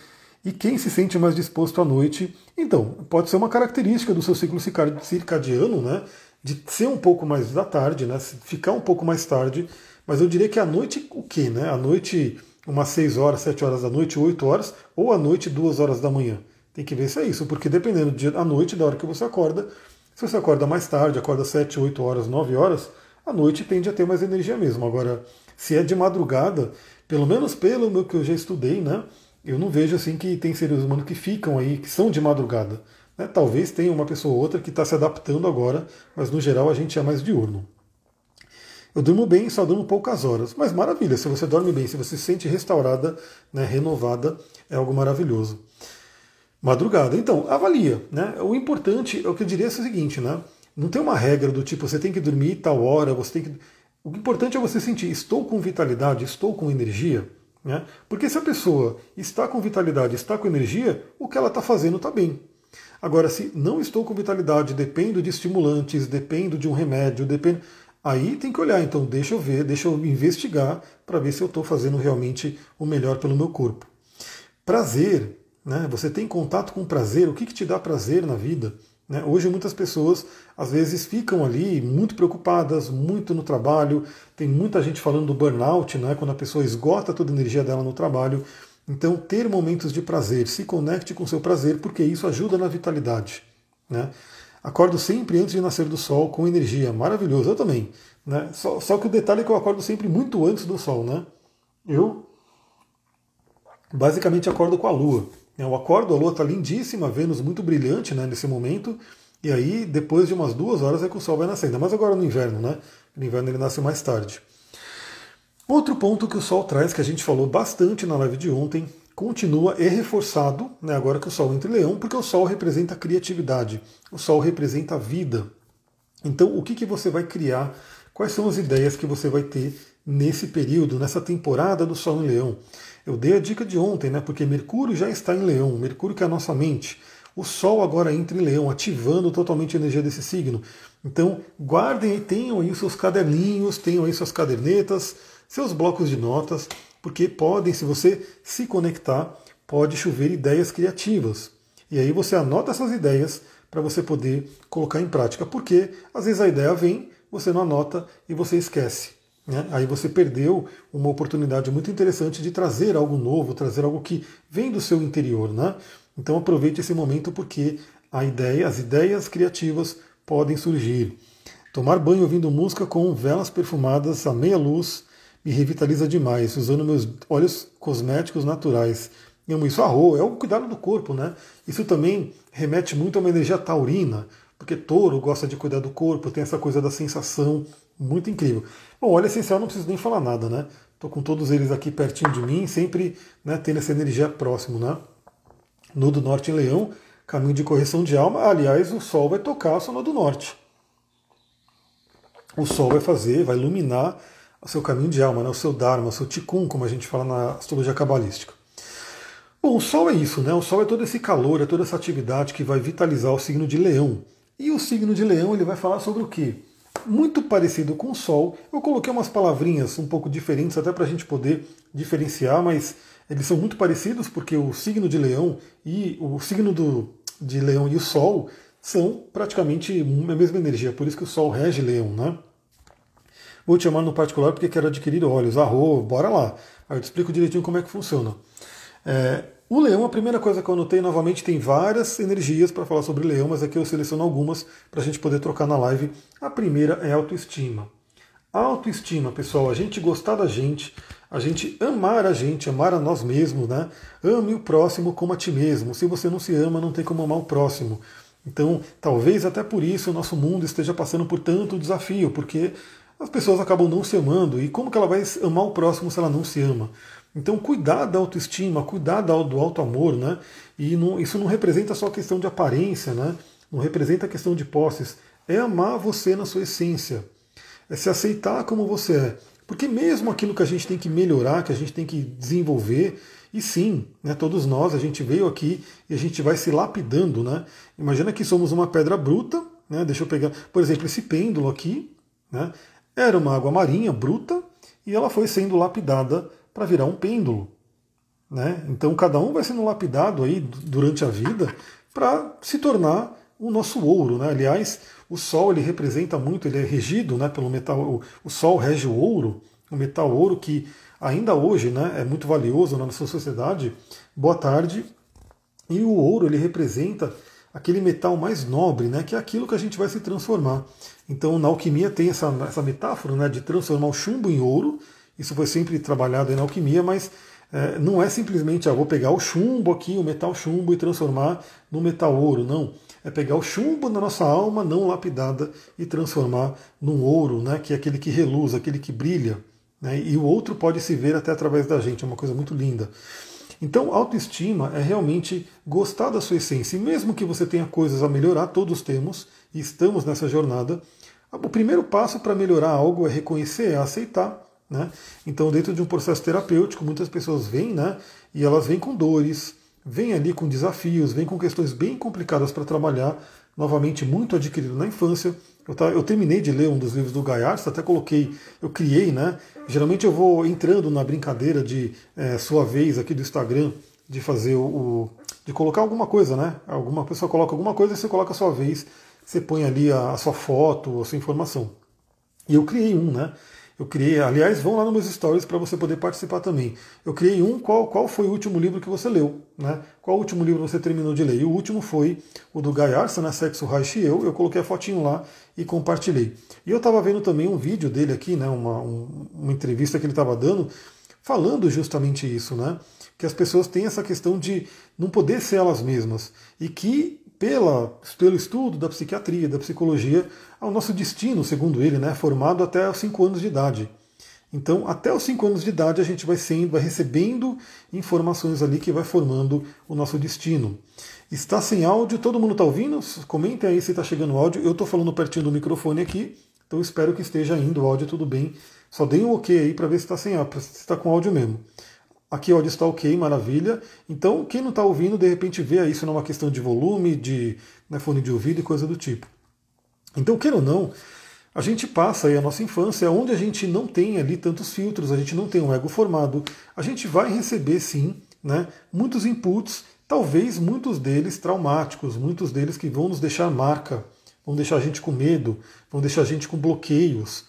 E quem se sente mais disposto à noite? Então, pode ser uma característica do seu ciclo circadiano, né? De ser um pouco mais da tarde, né? Ficar um pouco mais tarde, mas eu diria que à noite o quê, né? À noite, umas 6 horas, 7 horas da noite, 8 horas, ou à noite, 2 horas da manhã. Tem que ver se é isso, porque dependendo da noite, da hora que você acorda, se você acorda mais tarde, acorda 7, 8 horas, 9 horas, a noite tende a ter mais energia mesmo. Agora, se é de madrugada, pelo menos pelo meu que eu já estudei, né? Eu não vejo assim que tem seres humanos que ficam aí, que são de madrugada. Né? Talvez tenha uma pessoa ou outra que está se adaptando agora, mas no geral a gente é mais diurno. Eu durmo bem, só durmo poucas horas. Mas maravilha, se você dorme bem, se você se sente restaurada, né, renovada, é algo maravilhoso. Madrugada. Então, avalia. Né? O importante, o que eu diria é o seguinte, né? Não tem uma regra do tipo, você tem que dormir tal hora, você tem que. O importante é você sentir, estou com vitalidade, estou com energia. Né? Porque se a pessoa está com vitalidade, está com energia, o que ela está fazendo está bem. Agora, se não estou com vitalidade, dependo de estimulantes, dependo de um remédio, dependo. Aí tem que olhar, então deixa eu ver, deixa eu investigar para ver se eu estou fazendo realmente o melhor pelo meu corpo. Prazer, né? Você tem contato com prazer, o que, que te dá prazer na vida? Né? Hoje muitas pessoas às vezes ficam ali muito preocupadas, muito no trabalho. Tem muita gente falando do burnout, né? quando a pessoa esgota toda a energia dela no trabalho. Então, ter momentos de prazer, se conecte com seu prazer, porque isso ajuda na vitalidade. Né? Acordo sempre antes de nascer do sol com energia, maravilhoso. Eu também. Né? Só, só que o detalhe é que eu acordo sempre muito antes do sol. Né? Eu basicamente acordo com a lua. Eu acordo, a lua está lindíssima, Vênus muito brilhante né, nesse momento, e aí depois de umas duas horas é que o Sol vai nascendo. Mas agora no inverno, né? No inverno ele nasce mais tarde. Outro ponto que o Sol traz, que a gente falou bastante na live de ontem, continua e reforçado, né, agora que o Sol entra em Leão, porque o Sol representa a criatividade, o Sol representa a vida. Então, o que, que você vai criar? Quais são as ideias que você vai ter nesse período, nessa temporada do Sol em Leão? Eu dei a dica de ontem, né? Porque Mercúrio já está em Leão, Mercúrio que é a nossa mente. O Sol agora entra em Leão, ativando totalmente a energia desse signo. Então, guardem e tenham aí os seus caderninhos, tenham aí suas cadernetas, seus blocos de notas, porque podem, se você se conectar, pode chover ideias criativas. E aí você anota essas ideias para você poder colocar em prática, porque às vezes a ideia vem, você não anota e você esquece. Né? Aí você perdeu uma oportunidade muito interessante de trazer algo novo, trazer algo que vem do seu interior. Né? Então aproveite esse momento porque a ideia, as ideias criativas podem surgir. Tomar banho ouvindo música com velas perfumadas à meia luz me revitaliza demais, usando meus óleos cosméticos naturais. Amo isso, arro, é o cuidado do corpo, né? Isso também remete muito a uma energia taurina, porque touro gosta de cuidar do corpo, tem essa coisa da sensação muito incrível. Bom, óleo essencial não preciso nem falar nada, né? Estou com todos eles aqui pertinho de mim, sempre né, tendo essa energia próximo, né? No Norte em Leão, caminho de correção de alma. Aliás, o Sol vai tocar o no do Norte. O Sol vai fazer, vai iluminar o seu caminho de alma, né, o seu Dharma, o seu Tikkun, como a gente fala na astrologia cabalística. Bom, o Sol é isso, né? O Sol é todo esse calor, é toda essa atividade que vai vitalizar o signo de Leão. E o signo de Leão ele vai falar sobre o quê? muito parecido com o Sol. Eu coloquei umas palavrinhas um pouco diferentes até para a gente poder diferenciar, mas eles são muito parecidos porque o signo de Leão e o signo do, de Leão e o Sol são praticamente a mesma energia, por isso que o Sol rege Leão, né? Vou te chamar no particular porque quero adquirir olhos. Arro, bora lá. Aí eu te explico direitinho como é que funciona. É, o leão, a primeira coisa que eu anotei, novamente, tem várias energias para falar sobre leão, mas aqui eu seleciono algumas para a gente poder trocar na live. A primeira é autoestima. Autoestima, pessoal, a gente gostar da gente, a gente amar a gente, amar a nós mesmos, né? Ame o próximo como a ti mesmo. Se você não se ama, não tem como amar o próximo. Então, talvez até por isso o nosso mundo esteja passando por tanto desafio, porque as pessoas acabam não se amando. E como que ela vai amar o próximo se ela não se ama? Então, cuidar da autoestima, cuidar do alto amor, né? E não, isso não representa só a questão de aparência, né? Não representa a questão de posses. É amar você na sua essência. É se aceitar como você é. Porque mesmo aquilo que a gente tem que melhorar, que a gente tem que desenvolver, e sim, né, todos nós, a gente veio aqui e a gente vai se lapidando, né? Imagina que somos uma pedra bruta, né? Deixa eu pegar, por exemplo, esse pêndulo aqui, né? Era uma água marinha bruta e ela foi sendo lapidada para virar um pêndulo. Né? Então cada um vai sendo lapidado aí durante a vida para se tornar o nosso ouro. Né? Aliás, o Sol ele representa muito, ele é regido né, pelo metal. O, o Sol rege o ouro, o metal ouro que ainda hoje né, é muito valioso na nossa sociedade. Boa tarde. E o ouro ele representa aquele metal mais nobre, né, que é aquilo que a gente vai se transformar. Então na alquimia tem essa, essa metáfora né, de transformar o chumbo em ouro isso foi sempre trabalhado na alquimia, mas é, não é simplesmente, ah, vou pegar o chumbo aqui, o metal chumbo, e transformar no metal ouro. Não. É pegar o chumbo da nossa alma não lapidada e transformar num ouro, né, que é aquele que reluz, aquele que brilha. Né, e o outro pode se ver até através da gente, é uma coisa muito linda. Então, autoestima é realmente gostar da sua essência. E mesmo que você tenha coisas a melhorar, todos temos, e estamos nessa jornada, o primeiro passo para melhorar algo é reconhecer, é aceitar. Né? Então, dentro de um processo terapêutico, muitas pessoas vêm né, e elas vêm com dores, vêm ali com desafios, vêm com questões bem complicadas para trabalhar, novamente muito adquirido na infância. Eu, tá, eu, terminei de ler um dos livros do Gaiardo, até coloquei, eu criei, né? Geralmente eu vou entrando na brincadeira de é, sua vez aqui do Instagram, de fazer o, o, de colocar alguma coisa, né? Alguma pessoa coloca alguma coisa e você coloca a sua vez, você põe ali a, a sua foto, a sua informação. E eu criei um, né? Eu criei, aliás, vão lá nos meus stories para você poder participar também. Eu criei um, qual, qual foi o último livro que você leu? Né? Qual o último livro você terminou de ler? E o último foi o do Guy Arson, né? Sexo, Reich e Eu. Eu coloquei a fotinho lá e compartilhei. E eu estava vendo também um vídeo dele aqui, né? uma, um, uma entrevista que ele estava dando, falando justamente isso, né? Que as pessoas têm essa questão de não poder ser elas mesmas. E que pela, pelo estudo da psiquiatria, da psicologia, ao nosso destino, segundo ele, né, formado até os 5 anos de idade. Então, até os 5 anos de idade, a gente vai sendo, vai recebendo informações ali que vai formando o nosso destino. Está sem áudio, todo mundo está ouvindo? Comentem aí se está chegando áudio. Eu estou falando pertinho do microfone aqui, então espero que esteja indo o áudio tudo bem. Só deem um ok aí para ver se está sem áudio, se está com áudio mesmo. Aqui o está ok, maravilha. Então, quem não está ouvindo, de repente vê isso numa questão de volume, de né, fone de ouvido e coisa do tipo. Então, queira ou não, a gente passa aí a nossa infância onde a gente não tem ali tantos filtros, a gente não tem um ego formado, a gente vai receber sim né, muitos inputs, talvez muitos deles traumáticos, muitos deles que vão nos deixar marca, vão deixar a gente com medo, vão deixar a gente com bloqueios.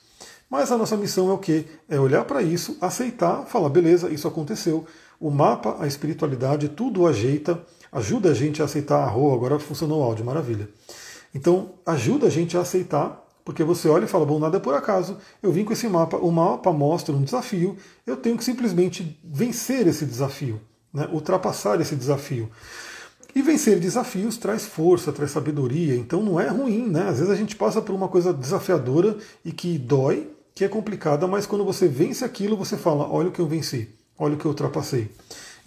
Mas a nossa missão é o quê? É olhar para isso, aceitar, falar, beleza, isso aconteceu. O mapa, a espiritualidade, tudo ajeita, ajuda a gente a aceitar. a rua. agora funcionou o áudio, maravilha. Então, ajuda a gente a aceitar, porque você olha e fala, bom, nada é por acaso, eu vim com esse mapa, o mapa mostra um desafio, eu tenho que simplesmente vencer esse desafio, né? ultrapassar esse desafio. E vencer desafios traz força, traz sabedoria, então não é ruim, né? Às vezes a gente passa por uma coisa desafiadora e que dói, que é complicada, mas quando você vence aquilo, você fala: olha o que eu venci, olha o que eu ultrapassei.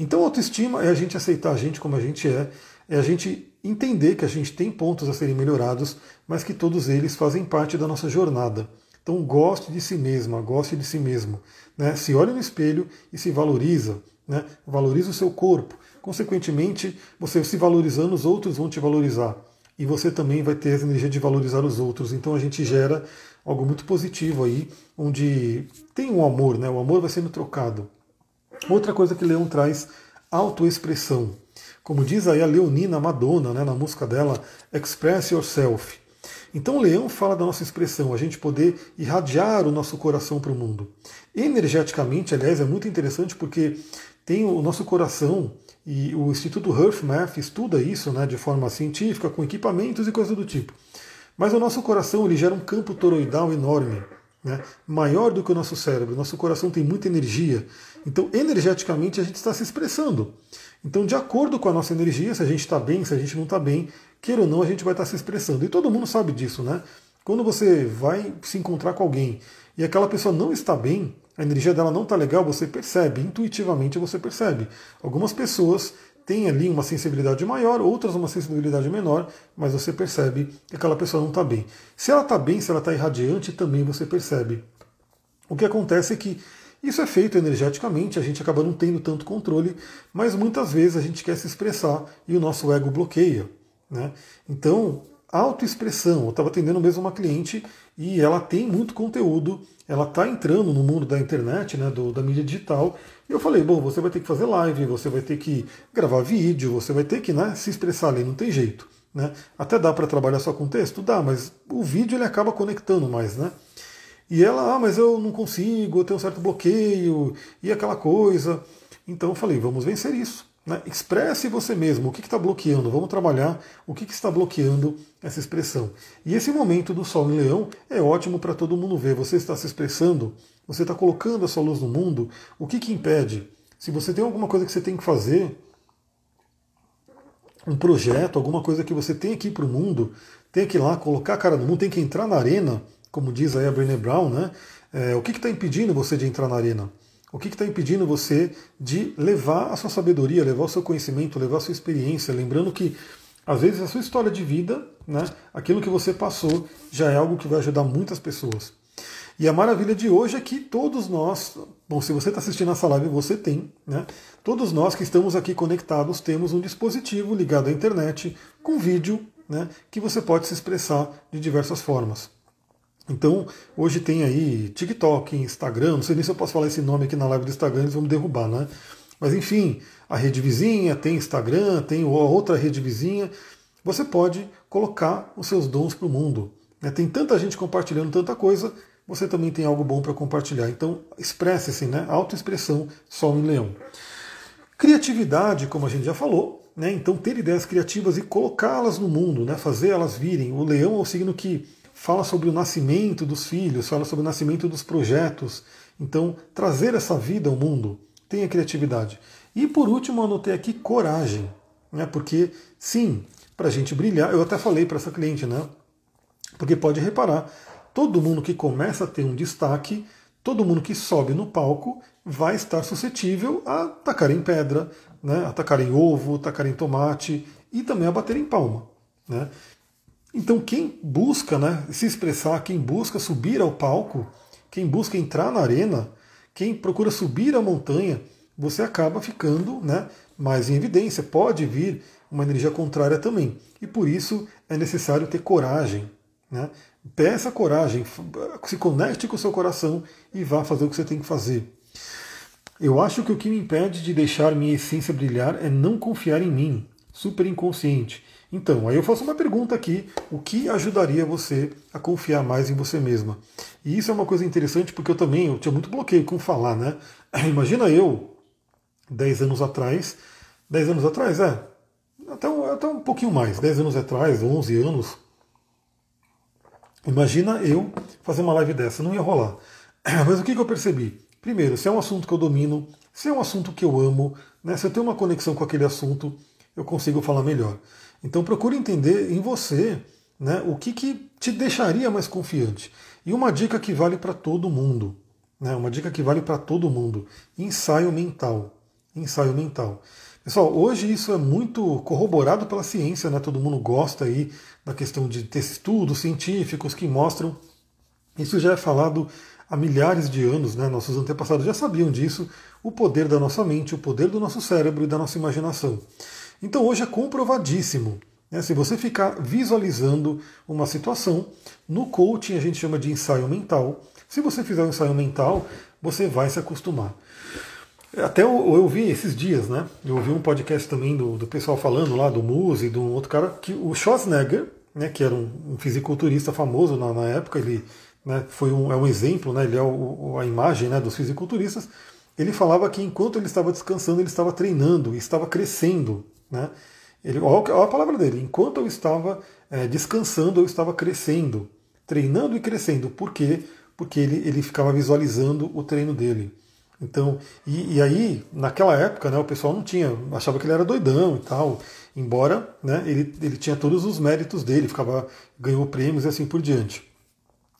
Então, autoestima é a gente aceitar a gente como a gente é, é a gente entender que a gente tem pontos a serem melhorados, mas que todos eles fazem parte da nossa jornada. Então, goste de si mesma, goste de si mesmo. Né? Se olhe no espelho e se valoriza. Né? Valoriza o seu corpo. Consequentemente, você se valorizando, os outros vão te valorizar. E você também vai ter essa energia de valorizar os outros. Então a gente gera algo muito positivo aí, onde tem um amor, né? O amor vai sendo trocado. Outra coisa que Leão traz, autoexpressão. Como diz aí a Leonina Madonna, né, na música dela, Express Yourself. Então o leão fala da nossa expressão, a gente poder irradiar o nosso coração para o mundo. Energeticamente, aliás, é muito interessante porque tem o nosso coração e o Instituto HearthMath estuda isso né, de forma científica, com equipamentos e coisas do tipo. Mas o nosso coração ele gera um campo toroidal enorme, né? maior do que o nosso cérebro. Nosso coração tem muita energia. Então, energeticamente, a gente está se expressando. Então, de acordo com a nossa energia, se a gente está bem, se a gente não está bem, queira ou não, a gente vai estar se expressando. E todo mundo sabe disso, né? Quando você vai se encontrar com alguém e aquela pessoa não está bem, a energia dela não está legal, você percebe, intuitivamente você percebe. Algumas pessoas tem ali uma sensibilidade maior, outras uma sensibilidade menor, mas você percebe que aquela pessoa não está bem. Se ela está bem, se ela está irradiante, também você percebe. O que acontece é que isso é feito energeticamente, a gente acaba não tendo tanto controle, mas muitas vezes a gente quer se expressar e o nosso ego bloqueia. Né? Então, autoexpressão. Eu estava atendendo mesmo uma cliente e ela tem muito conteúdo, ela está entrando no mundo da internet, né, do, da mídia digital, e eu falei, bom, você vai ter que fazer live, você vai ter que gravar vídeo, você vai ter que né, se expressar ali, não tem jeito. Né? Até dá para trabalhar só com texto? Dá, mas o vídeo ele acaba conectando mais, né? E ela, ah, mas eu não consigo, eu tenho um certo bloqueio, e aquela coisa. Então eu falei, vamos vencer isso. Né? Expresse você mesmo o que está bloqueando, vamos trabalhar o que, que, está bloqueando essa expressão. E esse momento do Sol em Leão é ótimo para todo mundo ver. Você está se expressando, você está colocando a sua luz no mundo. O que, que impede? Se você tem alguma coisa que você tem que fazer, um projeto, alguma coisa que você tem ir para o mundo, tem que ir lá colocar a cara no mundo, tem que entrar na arena, como diz aí a Brené Brown, né? É, o que está impedindo você de entrar na arena? O que está impedindo você de levar a sua sabedoria, levar o seu conhecimento, levar a sua experiência? Lembrando que às vezes a sua história de vida, né, aquilo que você passou, já é algo que vai ajudar muitas pessoas. E a maravilha de hoje é que todos nós, bom, se você está assistindo essa live, você tem, né? Todos nós que estamos aqui conectados temos um dispositivo ligado à internet com vídeo, né? Que você pode se expressar de diversas formas. Então, hoje tem aí TikTok, Instagram, não sei nem se eu posso falar esse nome aqui na live do Instagram, eles vão me derrubar, né? Mas enfim, a rede vizinha, tem Instagram, tem outra rede vizinha. Você pode colocar os seus dons para o mundo. Né? Tem tanta gente compartilhando tanta coisa, você também tem algo bom para compartilhar. Então, expresse-se, né? Autoexpressão, Sol em Leão. Criatividade, como a gente já falou, né? Então, ter ideias criativas e colocá-las no mundo, né? Fazer elas virem. O Leão é o signo que fala sobre o nascimento dos filhos, fala sobre o nascimento dos projetos. Então, trazer essa vida ao mundo, tenha criatividade. E por último, anotei aqui coragem, né? Porque sim, para a gente brilhar, eu até falei para essa cliente, né? Porque pode reparar, todo mundo que começa a ter um destaque, todo mundo que sobe no palco vai estar suscetível a atacar em pedra, né, atacar em ovo, atacar em tomate e também a bater em palma. Né? Então quem busca né, se expressar, quem busca subir ao palco, quem busca entrar na arena, quem procura subir a montanha, você acaba ficando né, mais em evidência. Pode vir uma energia contrária também. E por isso é necessário ter coragem. Né? Peça coragem, se conecte com o seu coração e vá fazer o que você tem que fazer. Eu acho que o que me impede de deixar minha essência brilhar é não confiar em mim, super inconsciente. Então, aí eu faço uma pergunta aqui: o que ajudaria você a confiar mais em você mesma? E isso é uma coisa interessante porque eu também eu tinha muito bloqueio com falar, né? Imagina eu, 10 anos atrás, 10 anos atrás, é, até, até um pouquinho mais, 10 anos atrás, 11 anos, Imagina eu fazer uma live dessa, não ia rolar. Mas o que, que eu percebi? Primeiro, se é um assunto que eu domino, se é um assunto que eu amo, né, se eu tenho uma conexão com aquele assunto, eu consigo falar melhor. Então procure entender em você né, o que, que te deixaria mais confiante. E uma dica que vale para todo mundo. Né, uma dica que vale para todo mundo. Ensaio mental. Ensaio mental. Pessoal, hoje isso é muito corroborado pela ciência, né? Todo mundo gosta aí da questão de ter estudos científicos que mostram. Isso já é falado há milhares de anos, né? Nossos antepassados já sabiam disso, o poder da nossa mente, o poder do nosso cérebro e da nossa imaginação. Então hoje é comprovadíssimo. Né? Se você ficar visualizando uma situação, no coaching a gente chama de ensaio mental. Se você fizer um ensaio mental, você vai se acostumar. Até eu, eu vi esses dias, né? Eu ouvi um podcast também do, do pessoal falando lá, do Muse, de um outro cara, que o Schwarzenegger, né, que era um, um fisiculturista famoso na, na época, ele né, foi um, é um exemplo, né, ele é o, a imagem né, dos fisiculturistas. Ele falava que enquanto ele estava descansando, ele estava treinando, estava crescendo. Né? Ele, olha a palavra dele: enquanto eu estava é, descansando, eu estava crescendo, treinando e crescendo. Por quê? Porque ele, ele ficava visualizando o treino dele. Então, e, e, aí, naquela época, né, o pessoal não tinha, achava que ele era doidão e tal, embora né, ele, ele tinha todos os méritos dele, ficava, ganhou prêmios e assim por diante.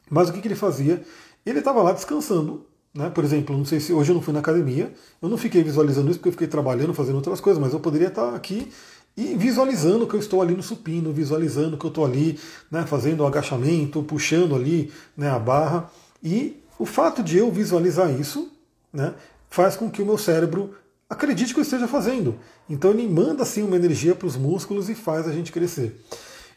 Mas o que, que ele fazia? Ele estava lá descansando. Né? Por exemplo, não sei se hoje eu não fui na academia, eu não fiquei visualizando isso porque eu fiquei trabalhando, fazendo outras coisas, mas eu poderia estar aqui e visualizando que eu estou ali no supino, visualizando que eu estou ali né, fazendo o agachamento, puxando ali né, a barra. E o fato de eu visualizar isso né, faz com que o meu cérebro acredite que eu esteja fazendo. Então ele manda assim uma energia para os músculos e faz a gente crescer.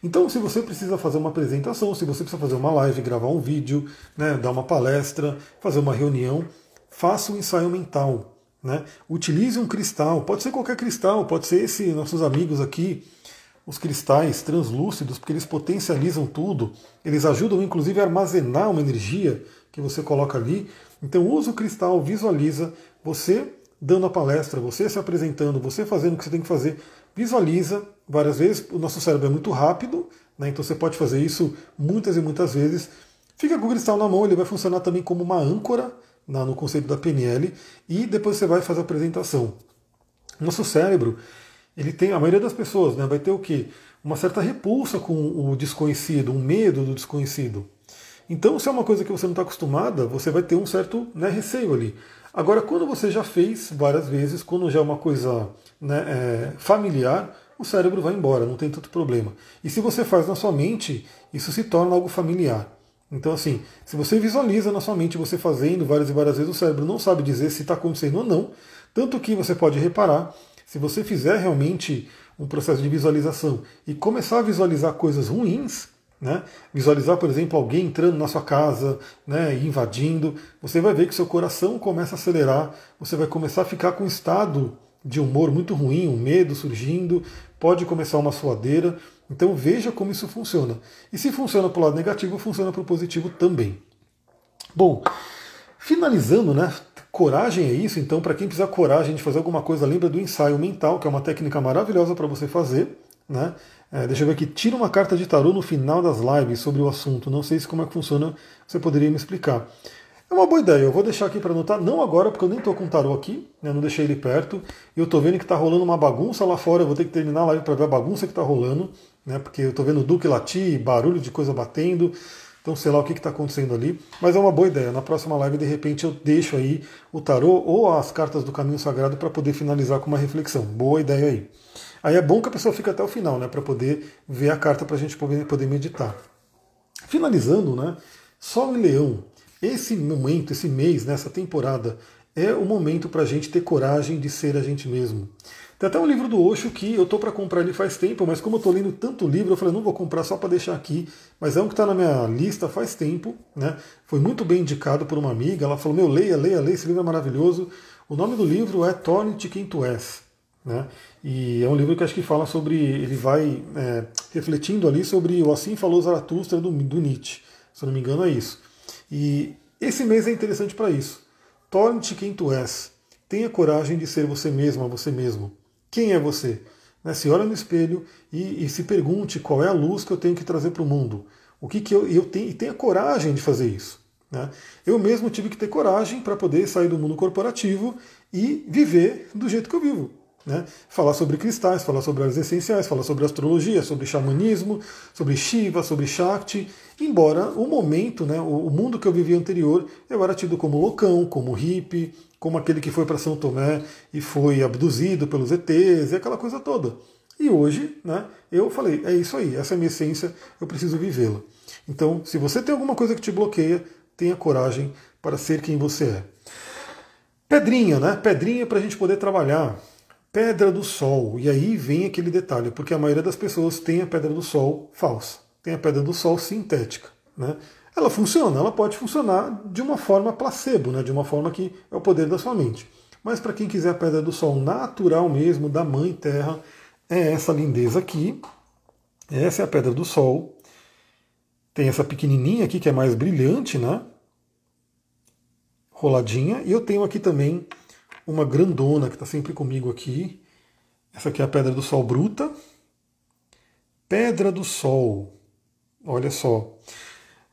Então, se você precisa fazer uma apresentação, se você precisa fazer uma live, gravar um vídeo, né, dar uma palestra, fazer uma reunião, faça um ensaio mental. Né? Utilize um cristal, pode ser qualquer cristal, pode ser esse, nossos amigos aqui, os cristais translúcidos, porque eles potencializam tudo, eles ajudam inclusive a armazenar uma energia que você coloca ali. Então usa o cristal, visualiza você dando a palestra, você se apresentando, você fazendo o que você tem que fazer, visualiza várias vezes. O nosso cérebro é muito rápido, né? então você pode fazer isso muitas e muitas vezes. Fica com o cristal na mão, ele vai funcionar também como uma âncora no conceito da PNL e depois você vai fazer a apresentação. Nosso cérebro, ele tem, a maioria das pessoas, né, vai ter o quê? Uma certa repulsa com o desconhecido, um medo do desconhecido. Então, se é uma coisa que você não está acostumada, você vai ter um certo né, receio ali. Agora, quando você já fez várias vezes, quando já é uma coisa né, é, familiar, o cérebro vai embora, não tem tanto problema. E se você faz na sua mente, isso se torna algo familiar. Então, assim, se você visualiza na sua mente você fazendo várias e várias vezes, o cérebro não sabe dizer se está acontecendo ou não. Tanto que você pode reparar, se você fizer realmente um processo de visualização e começar a visualizar coisas ruins, né? Visualizar, por exemplo, alguém entrando na sua casa, né, invadindo, você vai ver que seu coração começa a acelerar, você vai começar a ficar com estado de humor muito ruim, um medo surgindo, pode começar uma suadeira. Então veja como isso funciona. E se funciona para o lado negativo, funciona para o positivo também. Bom, finalizando, né? Coragem é isso, então para quem precisar coragem de fazer alguma coisa, lembra do ensaio mental, que é uma técnica maravilhosa para você fazer. Né? É, deixa eu ver aqui, tira uma carta de tarô no final das lives sobre o assunto. Não sei se como é que funciona, você poderia me explicar. É uma boa ideia, eu vou deixar aqui para anotar, não agora, porque eu nem estou com o tarô aqui, né, não deixei ele perto. E eu estou vendo que está rolando uma bagunça lá fora, eu vou ter que terminar a live para ver a bagunça que está rolando, né, porque eu estou vendo Duque latir, barulho de coisa batendo, então sei lá o que está acontecendo ali. Mas é uma boa ideia, na próxima live de repente eu deixo aí o tarô ou as cartas do caminho sagrado para poder finalizar com uma reflexão. Boa ideia aí. Aí é bom que a pessoa fique até o final, né, para poder ver a carta para a gente poder, poder meditar. Finalizando, né, Sol e Leão. Esse momento, esse mês, nessa temporada, é o momento para a gente ter coragem de ser a gente mesmo. Tem até um livro do Osho que eu tô para comprar ele faz tempo, mas como eu tô lendo tanto livro, eu falei, não vou comprar só para deixar aqui. Mas é um que está na minha lista faz tempo, né? Foi muito bem indicado por uma amiga. Ela falou, meu, leia, leia, leia, esse livro é maravilhoso. O nome do livro é Torne-te quem tu és. Né? E é um livro que acho que fala sobre, ele vai é, refletindo ali sobre o Assim Falou Zaratustra do, do Nietzsche. Se eu não me engano, é isso. E esse mês é interessante para isso. Torne-te quem tu és. Tenha coragem de ser você mesmo, a você mesmo. Quem é você? Né? Se olha no espelho e, e, se pergunte qual é a luz que eu tenho que trazer para o mundo. O que, que eu, eu tenho, e tenha coragem de fazer isso. Né? Eu mesmo tive que ter coragem para poder sair do mundo corporativo e viver do jeito que eu vivo. Né? Falar sobre cristais, falar sobre as essenciais, falar sobre astrologia, sobre xamanismo, sobre Shiva, sobre Shakti. Embora o momento, né, o mundo que eu vivia anterior, eu era tido como loucão, como hippie, como aquele que foi para São Tomé e foi abduzido pelos ETs e aquela coisa toda. E hoje, né, eu falei, é isso aí, essa é a minha essência, eu preciso vivê-la. Então, se você tem alguma coisa que te bloqueia, tenha coragem para ser quem você é. Pedrinha, né? Pedrinha para a gente poder trabalhar pedra do sol. E aí vem aquele detalhe, porque a maioria das pessoas tem a pedra do sol falsa, tem a pedra do sol sintética. Né? Ela funciona, ela pode funcionar de uma forma placebo, né? de uma forma que é o poder da sua mente. Mas para quem quiser a pedra do sol natural mesmo, da mãe terra, é essa lindeza aqui. Essa é a pedra do sol. Tem essa pequenininha aqui que é mais brilhante, né? Roladinha. E eu tenho aqui também uma grandona que está sempre comigo aqui. Essa aqui é a Pedra do Sol bruta. Pedra do Sol. Olha só.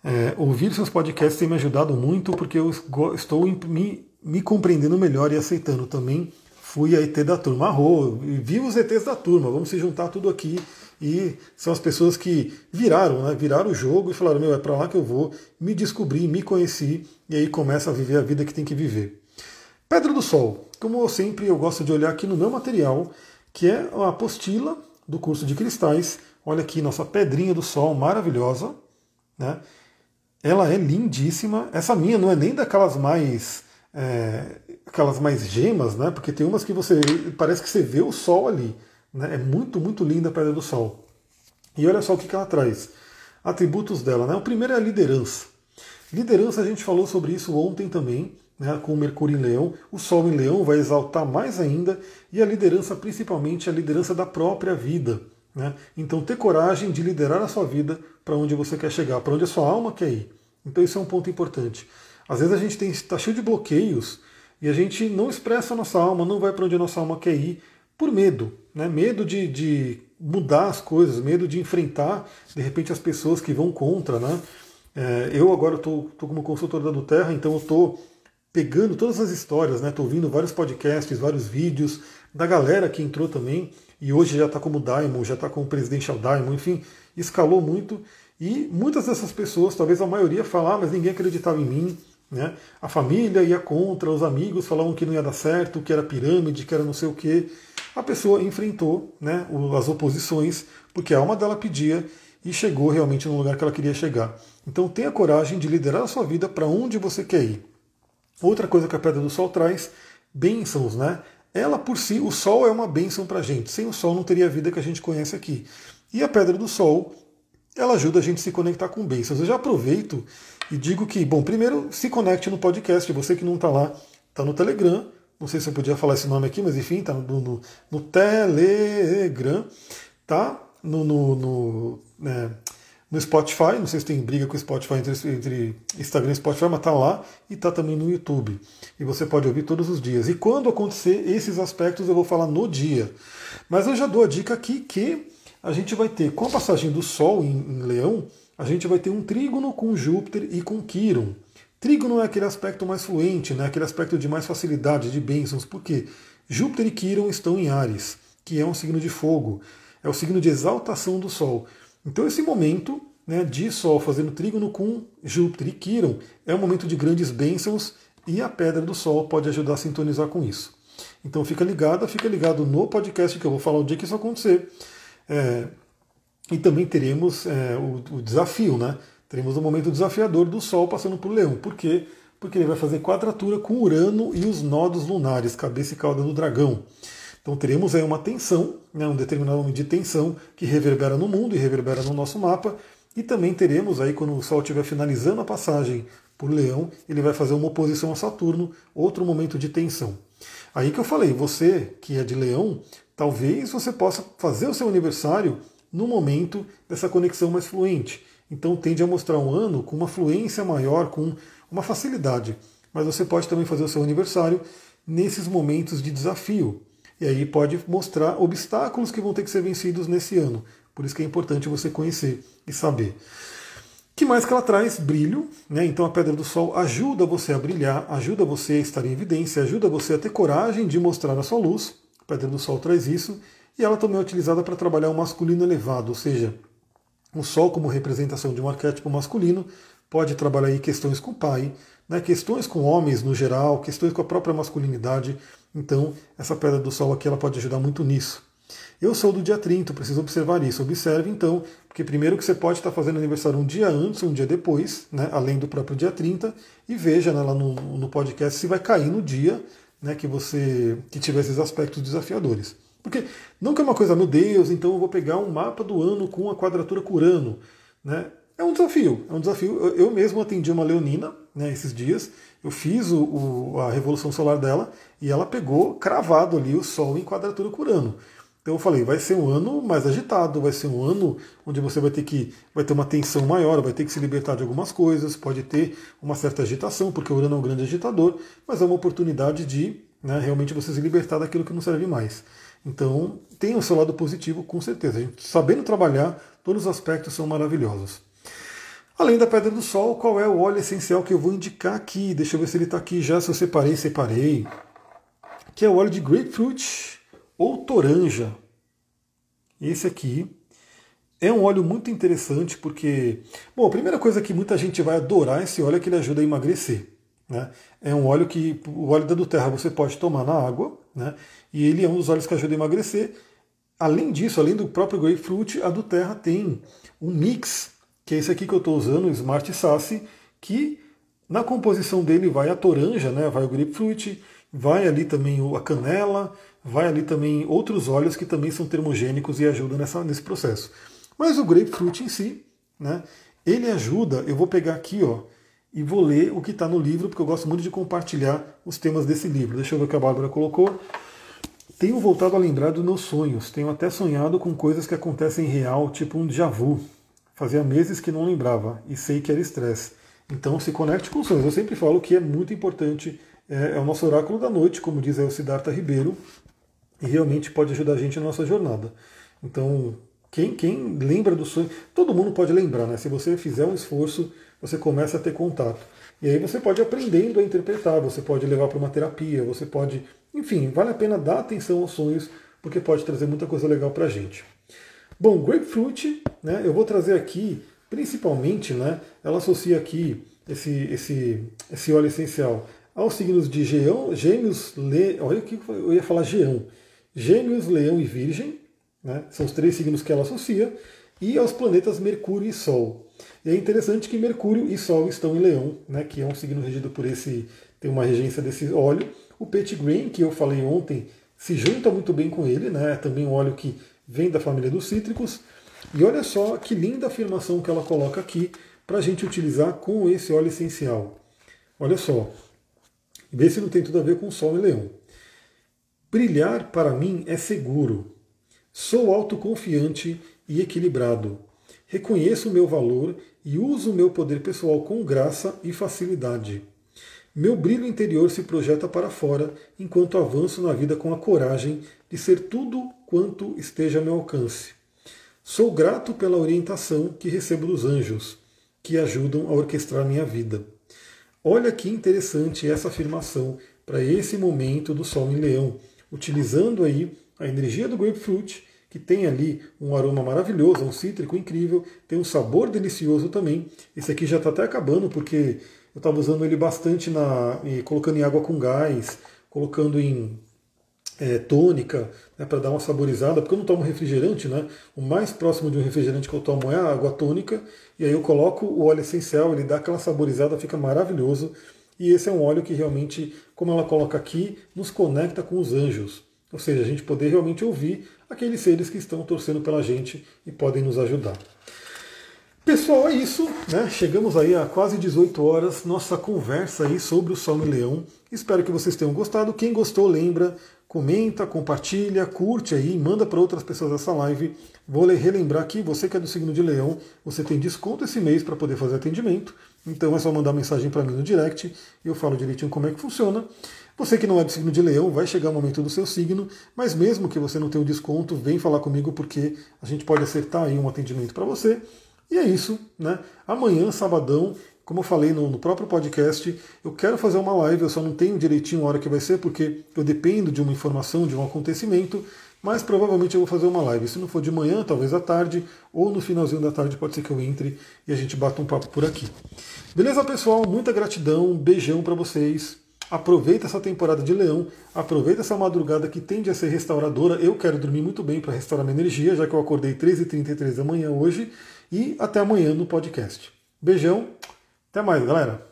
É, ouvir seus podcasts tem me ajudado muito porque eu estou me, me compreendendo melhor e aceitando também. Fui a ET da turma, arro, vi os ETs da turma, vamos se juntar tudo aqui. E são as pessoas que viraram, né? viraram o jogo e falaram: meu, é para lá que eu vou. Me descobri, me conheci e aí começa a viver a vida que tem que viver. Pedra do Sol, como eu sempre eu gosto de olhar aqui no meu material, que é a apostila do curso de cristais. Olha aqui nossa pedrinha do Sol maravilhosa, né? Ela é lindíssima. Essa minha não é nem daquelas mais é, aquelas mais gemas, né? Porque tem umas que você parece que você vê o Sol ali. Né? É muito muito linda a pedra do Sol. E olha só o que, ela traz. Atributos dela, né? O primeiro é a liderança. Liderança a gente falou sobre isso ontem também né, com o Mercúrio em Leão, o Sol em Leão vai exaltar mais ainda, e a liderança, principalmente a liderança da própria vida. Né? Então, ter coragem de liderar a sua vida para onde você quer chegar, para onde a sua alma quer ir. Então, isso é um ponto importante. Às vezes a gente está cheio de bloqueios e a gente não expressa a nossa alma, não vai para onde a nossa alma quer ir, por medo. Né? Medo de, de mudar as coisas, medo de enfrentar, de repente, as pessoas que vão contra. Né? É, eu agora estou como consultor da Terra, então eu estou pegando todas as histórias, né? Tô ouvindo vários podcasts, vários vídeos da galera que entrou também e hoje já está como Daimon, já está como Presidential Daimon, enfim, escalou muito E muitas dessas pessoas, talvez a maioria, falar, ah, mas ninguém acreditava em mim. Né? A família ia contra, os amigos falavam que não ia dar certo, que era pirâmide, que era não sei o quê. A pessoa enfrentou né, as oposições, porque a alma dela pedia e chegou realmente no lugar que ela queria chegar. Então tenha coragem de liderar a sua vida para onde você quer ir. Outra coisa que a Pedra do Sol traz, bênçãos, né? Ela por si, o Sol é uma bênção para a gente. Sem o Sol não teria a vida que a gente conhece aqui. E a Pedra do Sol, ela ajuda a gente a se conectar com bênçãos. Eu já aproveito e digo que, bom, primeiro se conecte no podcast. Você que não está lá, está no Telegram. Não sei se eu podia falar esse nome aqui, mas enfim, está no, no, no, Telegram, tá? No, no, no né, no Spotify, não sei se tem briga com o Spotify entre, entre Instagram e Spotify, mas está lá e está também no YouTube. E você pode ouvir todos os dias. E quando acontecer esses aspectos, eu vou falar no dia. Mas eu já dou a dica aqui que a gente vai ter, com a passagem do Sol em, em Leão, a gente vai ter um trígono com Júpiter e com Quiron. Trígono é aquele aspecto mais fluente, né? aquele aspecto de mais facilidade, de bênçãos, porque Júpiter e Quiron estão em Ares, que é um signo de fogo, é o signo de exaltação do Sol. Então esse momento né, de Sol fazendo trígono com Júpiter e Quiron é um momento de grandes bênçãos e a pedra do Sol pode ajudar a sintonizar com isso. Então fica ligado, fica ligado no podcast que eu vou falar o dia que isso acontecer. É, e também teremos é, o, o, desafio, né? Teremos um momento desafiador do Sol passando por Leão. Por quê? Porque ele vai fazer quadratura com Urano e os nodos lunares, cabeça e cauda do dragão. Então teremos aí uma tensão, né, um determinado momento de tensão que reverbera no mundo e reverbera no nosso mapa. E também teremos aí, quando o Sol estiver finalizando a passagem por Leão, ele vai fazer uma oposição a Saturno, outro momento de tensão. Aí que eu falei, você que é de Leão, talvez você possa fazer o seu aniversário no momento dessa conexão mais fluente. Então tende a mostrar um ano com uma fluência maior, com uma facilidade. Mas você pode também fazer o seu aniversário nesses momentos de desafio. E aí pode mostrar obstáculos que vão ter que ser vencidos nesse ano. Por isso que é importante você conhecer e saber. que mais que ela traz? Brilho. Né? Então a Pedra do Sol ajuda você a brilhar, ajuda você a estar em evidência, ajuda você a ter coragem de mostrar a sua luz. A Pedra do Sol traz isso. E ela também é utilizada para trabalhar o masculino elevado, ou seja, o Sol como representação de um arquétipo masculino pode trabalhar aí questões com o pai, né, questões com homens no geral, questões com a própria masculinidade. Então, essa pedra do sol aqui ela pode ajudar muito nisso. Eu sou do dia 30, preciso observar isso. Observe então, porque primeiro que você pode estar fazendo aniversário um dia antes, um dia depois, né, além do próprio dia 30, e veja né, lá no, no podcast se vai cair no dia né, que você que tiver esses aspectos desafiadores. Porque não que é uma coisa, meu Deus, então eu vou pegar um mapa do ano com a quadratura com Urano. Né? É um desafio, é um desafio. Eu, eu mesmo atendi uma leonina né, esses dias, eu fiz o, o, a revolução solar dela e ela pegou cravado ali o Sol em quadratura com Urano. Então eu falei, vai ser um ano mais agitado, vai ser um ano onde você vai ter que vai ter uma tensão maior, vai ter que se libertar de algumas coisas, pode ter uma certa agitação, porque o Urano é um grande agitador, mas é uma oportunidade de né, realmente você se libertar daquilo que não serve mais. Então tem o seu lado positivo, com certeza. Gente, sabendo trabalhar, todos os aspectos são maravilhosos. Além da Pedra do Sol, qual é o óleo essencial que eu vou indicar aqui? Deixa eu ver se ele está aqui já, se eu separei, separei. Que é o óleo de grapefruit ou toranja. Esse aqui é um óleo muito interessante porque, bom, a primeira coisa que muita gente vai adorar esse óleo é que ele ajuda a emagrecer. Né? É um óleo que, o óleo da do terra você pode tomar na água, né? e ele é um dos óleos que ajuda a emagrecer. Além disso, além do próprio grapefruit, a do terra tem um mix que é esse aqui que eu estou usando, o Smart Sassy, que na composição dele vai a toranja, né, vai o grapefruit, vai ali também a canela, vai ali também outros óleos que também são termogênicos e ajudam nessa, nesse processo. Mas o grapefruit em si, né, ele ajuda, eu vou pegar aqui ó, e vou ler o que está no livro, porque eu gosto muito de compartilhar os temas desse livro. Deixa eu ver o que a Bárbara colocou. Tenho voltado a lembrar dos meus sonhos, tenho até sonhado com coisas que acontecem real, tipo um déjà vu. Fazia meses que não lembrava e sei que era estresse. Então se conecte com os sonhos. Eu sempre falo que é muito importante, é, é o nosso oráculo da noite, como diz aí o Siddhartha Ribeiro, e realmente pode ajudar a gente na nossa jornada. Então, quem, quem lembra do sonho, todo mundo pode lembrar, né? Se você fizer um esforço, você começa a ter contato. E aí você pode aprendendo a interpretar, você pode levar para uma terapia, você pode. Enfim, vale a pena dar atenção aos sonhos, porque pode trazer muita coisa legal para a gente. Bom, grapefruit, né, eu vou trazer aqui Principalmente, né, ela associa aqui esse, esse, esse óleo essencial aos signos de Geão, Gêmeos, Le, olha que eu ia falar Geão, Gêmeos, Leão e Virgem, né, são os três signos que ela associa, e aos planetas Mercúrio e Sol. E é interessante que Mercúrio e Sol estão em Leão, né, que é um signo regido por esse, tem uma regência desse óleo. O Petitgrain, que eu falei ontem, se junta muito bem com ele, né, é também um óleo que vem da família dos cítricos. E olha só que linda afirmação que ela coloca aqui para a gente utilizar com esse óleo essencial. Olha só, vê se não tem tudo a ver com Sol e Leão. Brilhar para mim é seguro. Sou autoconfiante e equilibrado. Reconheço o meu valor e uso o meu poder pessoal com graça e facilidade. Meu brilho interior se projeta para fora enquanto avanço na vida com a coragem de ser tudo quanto esteja a meu alcance. Sou grato pela orientação que recebo dos anjos, que ajudam a orquestrar minha vida. Olha que interessante essa afirmação para esse momento do Sol em Leão, utilizando aí a energia do grapefruit que tem ali um aroma maravilhoso, um cítrico incrível, tem um sabor delicioso também. Esse aqui já está até acabando, porque eu estava usando ele bastante na, colocando em água com gás, colocando em é, tônica, né, para dar uma saborizada, porque eu não tomo refrigerante, né? O mais próximo de um refrigerante que eu tomo é a água tônica, e aí eu coloco o óleo essencial, ele dá aquela saborizada, fica maravilhoso. E esse é um óleo que realmente, como ela coloca aqui, nos conecta com os anjos. Ou seja, a gente poder realmente ouvir aqueles seres que estão torcendo pela gente e podem nos ajudar. Pessoal, é isso, né? Chegamos aí a quase 18 horas, nossa conversa aí sobre o Sol e Leão. Espero que vocês tenham gostado. Quem gostou, lembra, comenta, compartilha, curte aí, manda para outras pessoas essa live. Vou relembrar aqui, você que é do signo de Leão, você tem desconto esse mês para poder fazer atendimento. Então é só mandar mensagem para mim no direct e eu falo direitinho como é que funciona. Você que não é do signo de leão, vai chegar o momento do seu signo, mas mesmo que você não tenha o desconto, vem falar comigo porque a gente pode acertar aí um atendimento para você. E é isso, né? Amanhã, sabadão, como eu falei no, no, próprio podcast, eu quero fazer uma live, eu só não tenho direitinho a hora que vai ser, porque eu dependo de uma informação, de um acontecimento, mas provavelmente eu vou fazer uma live. Se não for de manhã, talvez à tarde, ou no finalzinho da tarde, pode ser que eu entre e a gente bata um papo por aqui. Beleza, pessoal? Muita gratidão, beijão para vocês. Aproveita essa temporada de leão, aproveita essa madrugada que tende a ser restauradora. Eu quero dormir muito bem para restaurar minha energia, já que eu acordei 3h33 da manhã hoje. E até amanhã no podcast. Beijão, até mais, galera!